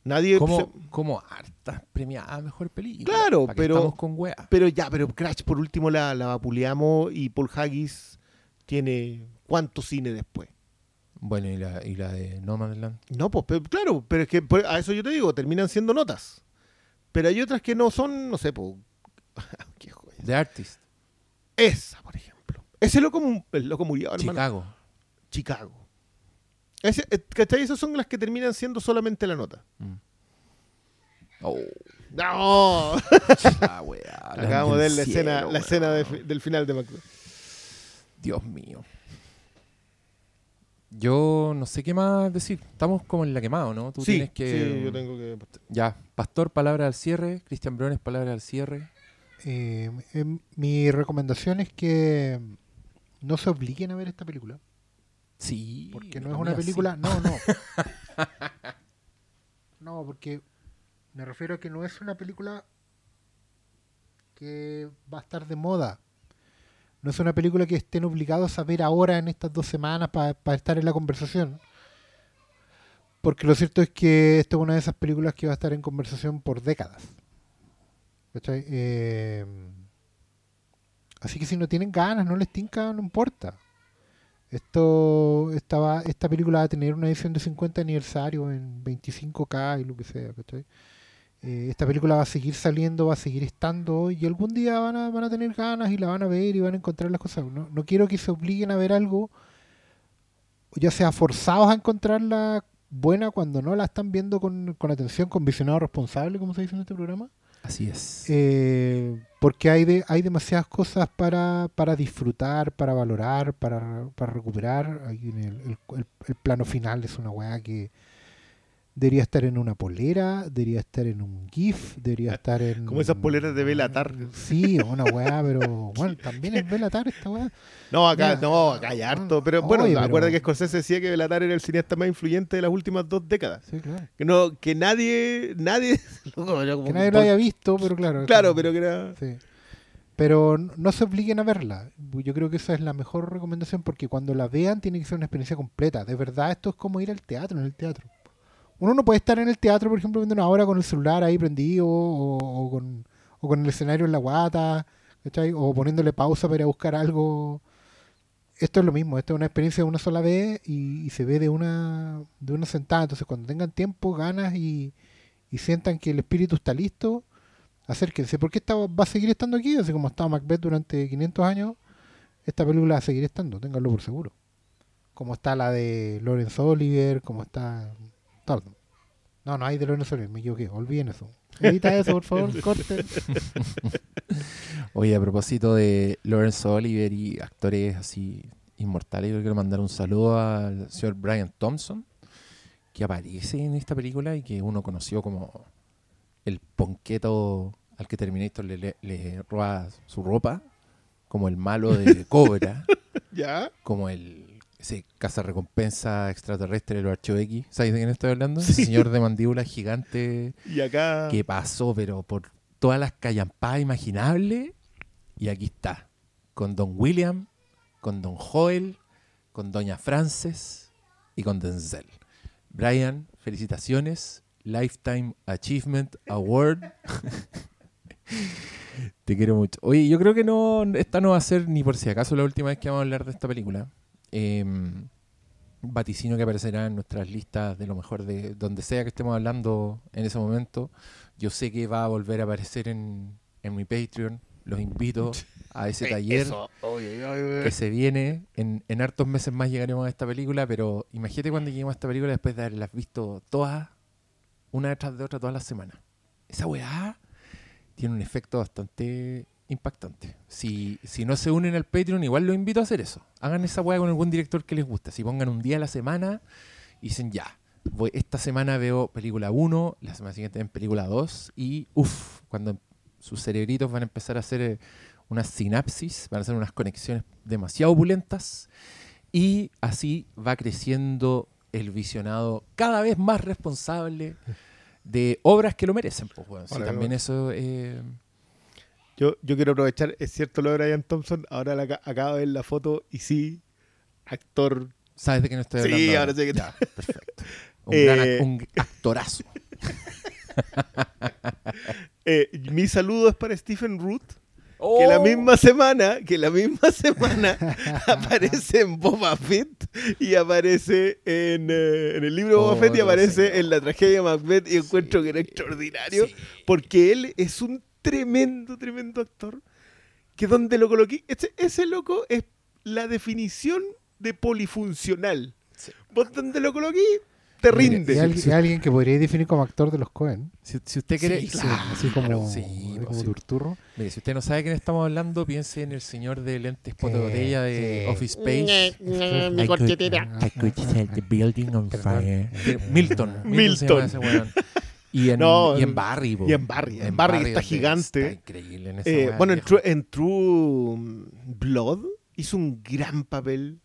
Nadie... como, se- como harta premiada mejor película. Claro, ¿Pa' qué pero- Estamos con wea. Pero ya, pero Crash por último la, la vapuleamos y Paul Haggis tiene cuánto cine después. Bueno, ¿y la, y la de Nomadland? No, pues pero- claro, pero es que por- a eso yo te digo, terminan siendo notas. Pero hay otras que no son, no sé, pues. qué joya. The Artist. Esa, por ejemplo. Ese loco, el loco murió, hermano. Chicago. Chicago. Ese, eh, ¿Cachai? Esas son las que terminan siendo solamente la nota. Mm. Oh, ¡No! la weá, Acabamos de ver la escena, cielo, la escena de del final de Macbeth. Dios mío. Yo no sé qué más decir. Estamos como en la quemado, ¿no? Tú Sí, tienes que. sí, yo tengo que. Ya, Pastor, palabra al cierre. Cristian Briones, palabra al cierre. Eh, em, mi recomendación es que no se obliguen a ver esta película. Sí. Porque no es una película. No, no. no, porque me refiero a que no es una película que va a estar de moda. No es una película que estén obligados a ver ahora en estas dos semanas para estar en la conversación. Porque lo cierto es que esta es una de esas películas que va a estar en conversación por décadas. Eh, así que si no tienen ganas, no les tinca, no importa. Esto estaba, esta película va a tener una edición de 50 aniversario en 25K y lo que sea, ¿cachai? Eh, esta película va a seguir saliendo, va a seguir estando y algún día van a, van a tener ganas y la van a ver y van a encontrar las cosas. No, no quiero que se obliguen a ver algo, ya sea forzados a encontrarla buena cuando no la están viendo con, con atención, con visionado responsable, como se dice en este programa. Así es. Eh, porque hay, de, hay demasiadas cosas para, para disfrutar, para valorar, para, para recuperar. Ahí en el, el- el- el plano final es una weá que debería estar en una polera, debería estar en un GIF, debería estar en. Como esas poleras de Belatar. Sí, una weá, pero bueno, también es Belatar esta weá. No, acá, Mira, no, acá hay harto. Pero bueno, oye, acuerda pero- que Scorsese decía que Belatar era el cineasta más influyente de las últimas dos décadas. Sí, claro. Que no, que nadie, nadie. Que nadie lo haya visto, pero claro. Claro, pero que era. Sí. Pero no se obliguen a verla. Yo creo que esa es la mejor recomendación porque cuando la vean tiene que ser una experiencia completa. De verdad, esto es como ir al teatro, en el teatro. Uno no puede estar en el teatro, por ejemplo, viendo una obra con el celular ahí prendido o, o con, o con el escenario en la guata, ¿cachai? O poniéndole pausa para ir a buscar algo. Esto es lo mismo, esto es una experiencia de una sola vez y, y se ve de una, de una sentada. Entonces, cuando tengan tiempo, ganas y, sientan que el espíritu está listo, acérquense, porque esta va a seguir estando aquí, así como estaba Macbeth durante 500 años, esta película va a seguir estando, ténganlo por seguro. Como está la de Lawrence Oliver, como está... todo. No, no hay de Oliver, me equivoqué, olviden eso. Edita eso, por favor, corte. Oye, a propósito de Lawrence Oliver y actores así inmortales, yo quiero mandar un saludo al señor Brian Thompson, que aparece en esta película y que uno conoció como el ponqueto al que Terminator le, le, le roba su ropa, como el malo de Cobra, ¿Ya? como el ese recompensa extraterrestre los Archivos X. ¿Sabes de quién estoy hablando? Ese señor de mandíbula gigante Y acá. que pasó, pero por todas las callampadas imaginables. Y aquí está, con Don William, con Don Joel, con Doña Frances y con Denzel. Brian, felicitaciones. Lifetime Achievement Award. Te quiero mucho. Oye, yo creo que no, esta no va a ser ni por si acaso la última vez que vamos a hablar de esta película. Em, vaticino que aparecerá en nuestras listas de lo mejor de donde sea que estemos hablando en ese momento. Yo sé que va a volver a aparecer en, en mi Patreon. Los invito a ese taller Eso. Oye, oye. que se viene. En, en hartos meses más llegaremos a esta película, pero imagínate cuando lleguemos a esta película después de haberlas visto todas, una detrás de otra, todas las semanas. Esa weá tiene un efecto bastante impactante. Si, si no se unen al Patreon, igual los invito a hacer eso. Hagan esa weá con algún director que les gusta. Si pongan un día a la semana y dicen ya, voy, esta semana veo película 1, la semana siguiente ven película 2 y uff, cuando sus cerebritos van a empezar a hacer eh, unas sinapsis, van a hacer unas conexiones demasiado opulentas y así va creciendo el visionado cada vez más responsable de obras que lo merecen. Pues. Sí, Ahora, también eso... eh, Yo, yo quiero aprovechar, es cierto lo de Brian Thompson, ahora la, ca- acabo de ver la foto y sí, actor. ¿Sabes de qué no estoy Sí, hablando? ahora sé que- Ya, perfecto. Un, Eh, gran un actorazo. Eh, mi saludo es para Stephen Root, Que la Oh. misma semana, que la misma semana aparece en Boba Fett y aparece en, eh, en el libro Boba Oh, Fett y no aparece sé. en la tragedia de Macbeth y encuentro que era extraordinario Sí. porque él es un tremendo, tremendo actor que donde lo coloqué, ese, ese loco es la definición de polifuncional. Sí. Vos donde lo coloqué, te Mire, rinde. Y Sí, alguien, alguien que podría definir como actor de los Cohen. Si, si usted quiere, Sí, sí, claro. así como, sí, pues como sí. Turturro. Mire, si usted no sabe de quién estamos hablando, piense en el señor de lentes pote botella de sí. Office Space. Mi I could- corchetera. I could set the building on fire. Milton. Milton. Y en, No, y en Barry. y en Barry, en Barry está gigante. Está increíble en esa Eh, bueno, en. True, en True Blood hizo un gran papel,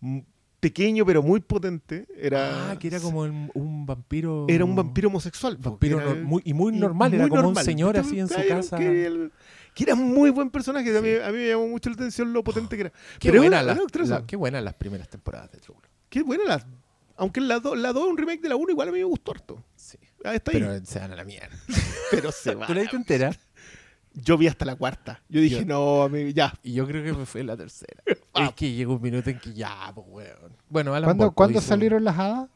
mm, pequeño pero muy potente. Era, Ah, que era como el- un vampiro. era un vampiro homosexual. po, vampiro era- muy, y muy y normal. era como normal. un señor así en su casa. Que, el- que era muy buen personaje. A, mí, a mí me llamó mucho la atención lo potente que era. Qué, Pero buena era- las- actriza. la- qué buenas las primeras temporadas de True Blood. Qué buena la. Aunque la 2 la un remake de la 1, igual a mí me gustó harto. Sí. Ah, está ahí. Pero Pero, se dan a la mierda. se va. ¿Tú la viste entera? Yo vi hasta la cuarta. Yo dije, Yo- no, a mí, ya. Y yo creo que me fue la tercera. Es que llegó un minuto en que ya, pues, weón. Bueno, Alan ¿Cuándo, ¿cuándo hizo- salieron las hadas?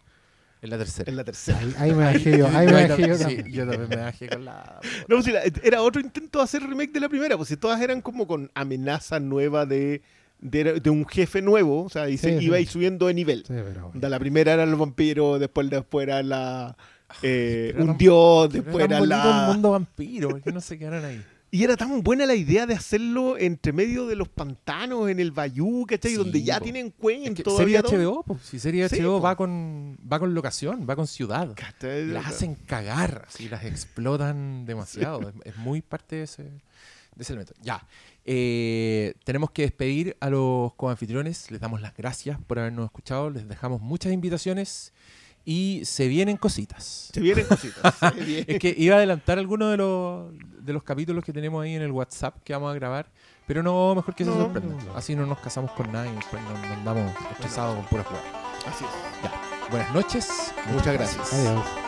En la tercera. En la tercera. Ahí, ahí me bajé yo. Ahí me bajé yo. también- también. sí, yo también me bajé con la. No, pues, sí, la- era otro intento de hacer remake de la primera, pues si todas eran como con amenaza nueva de, de, de un jefe nuevo, o sea, y se Sí, iba sí. a ir subiendo de nivel. Sí, pero- Da, La primera eran los vampiros, después, después era la, eh, un tan- dios, después era tan la... el mundo vampiro, ¿por qué no se quedaron ahí? Y era tan buena la idea de hacerlo entre medio de los pantanos, en el Bayou, ¿cachai? Sí, Donde ya po. tienen cuento. todo. HBO, pues, si Sí, HBO po. va con va con locación, va con ciudad. Las hacen cagar, así las explotan demasiado. Es, es muy parte de ese, de ese elemento. Ya. eh, tenemos que despedir a los coanfitriones. Les damos las gracias por habernos escuchado. Les dejamos muchas invitaciones y se vienen cositas. Se vienen cositas. se vienen. Es que iba a adelantar algunos de los, de los capítulos que tenemos ahí en el WhatsApp que vamos a grabar, pero no, mejor que se No, sorprendan. no, no. Así no nos casamos con nadie y después nos, andamos estresados con puras jugadas. Así es. Buenas noches, muchas gracias. Adiós.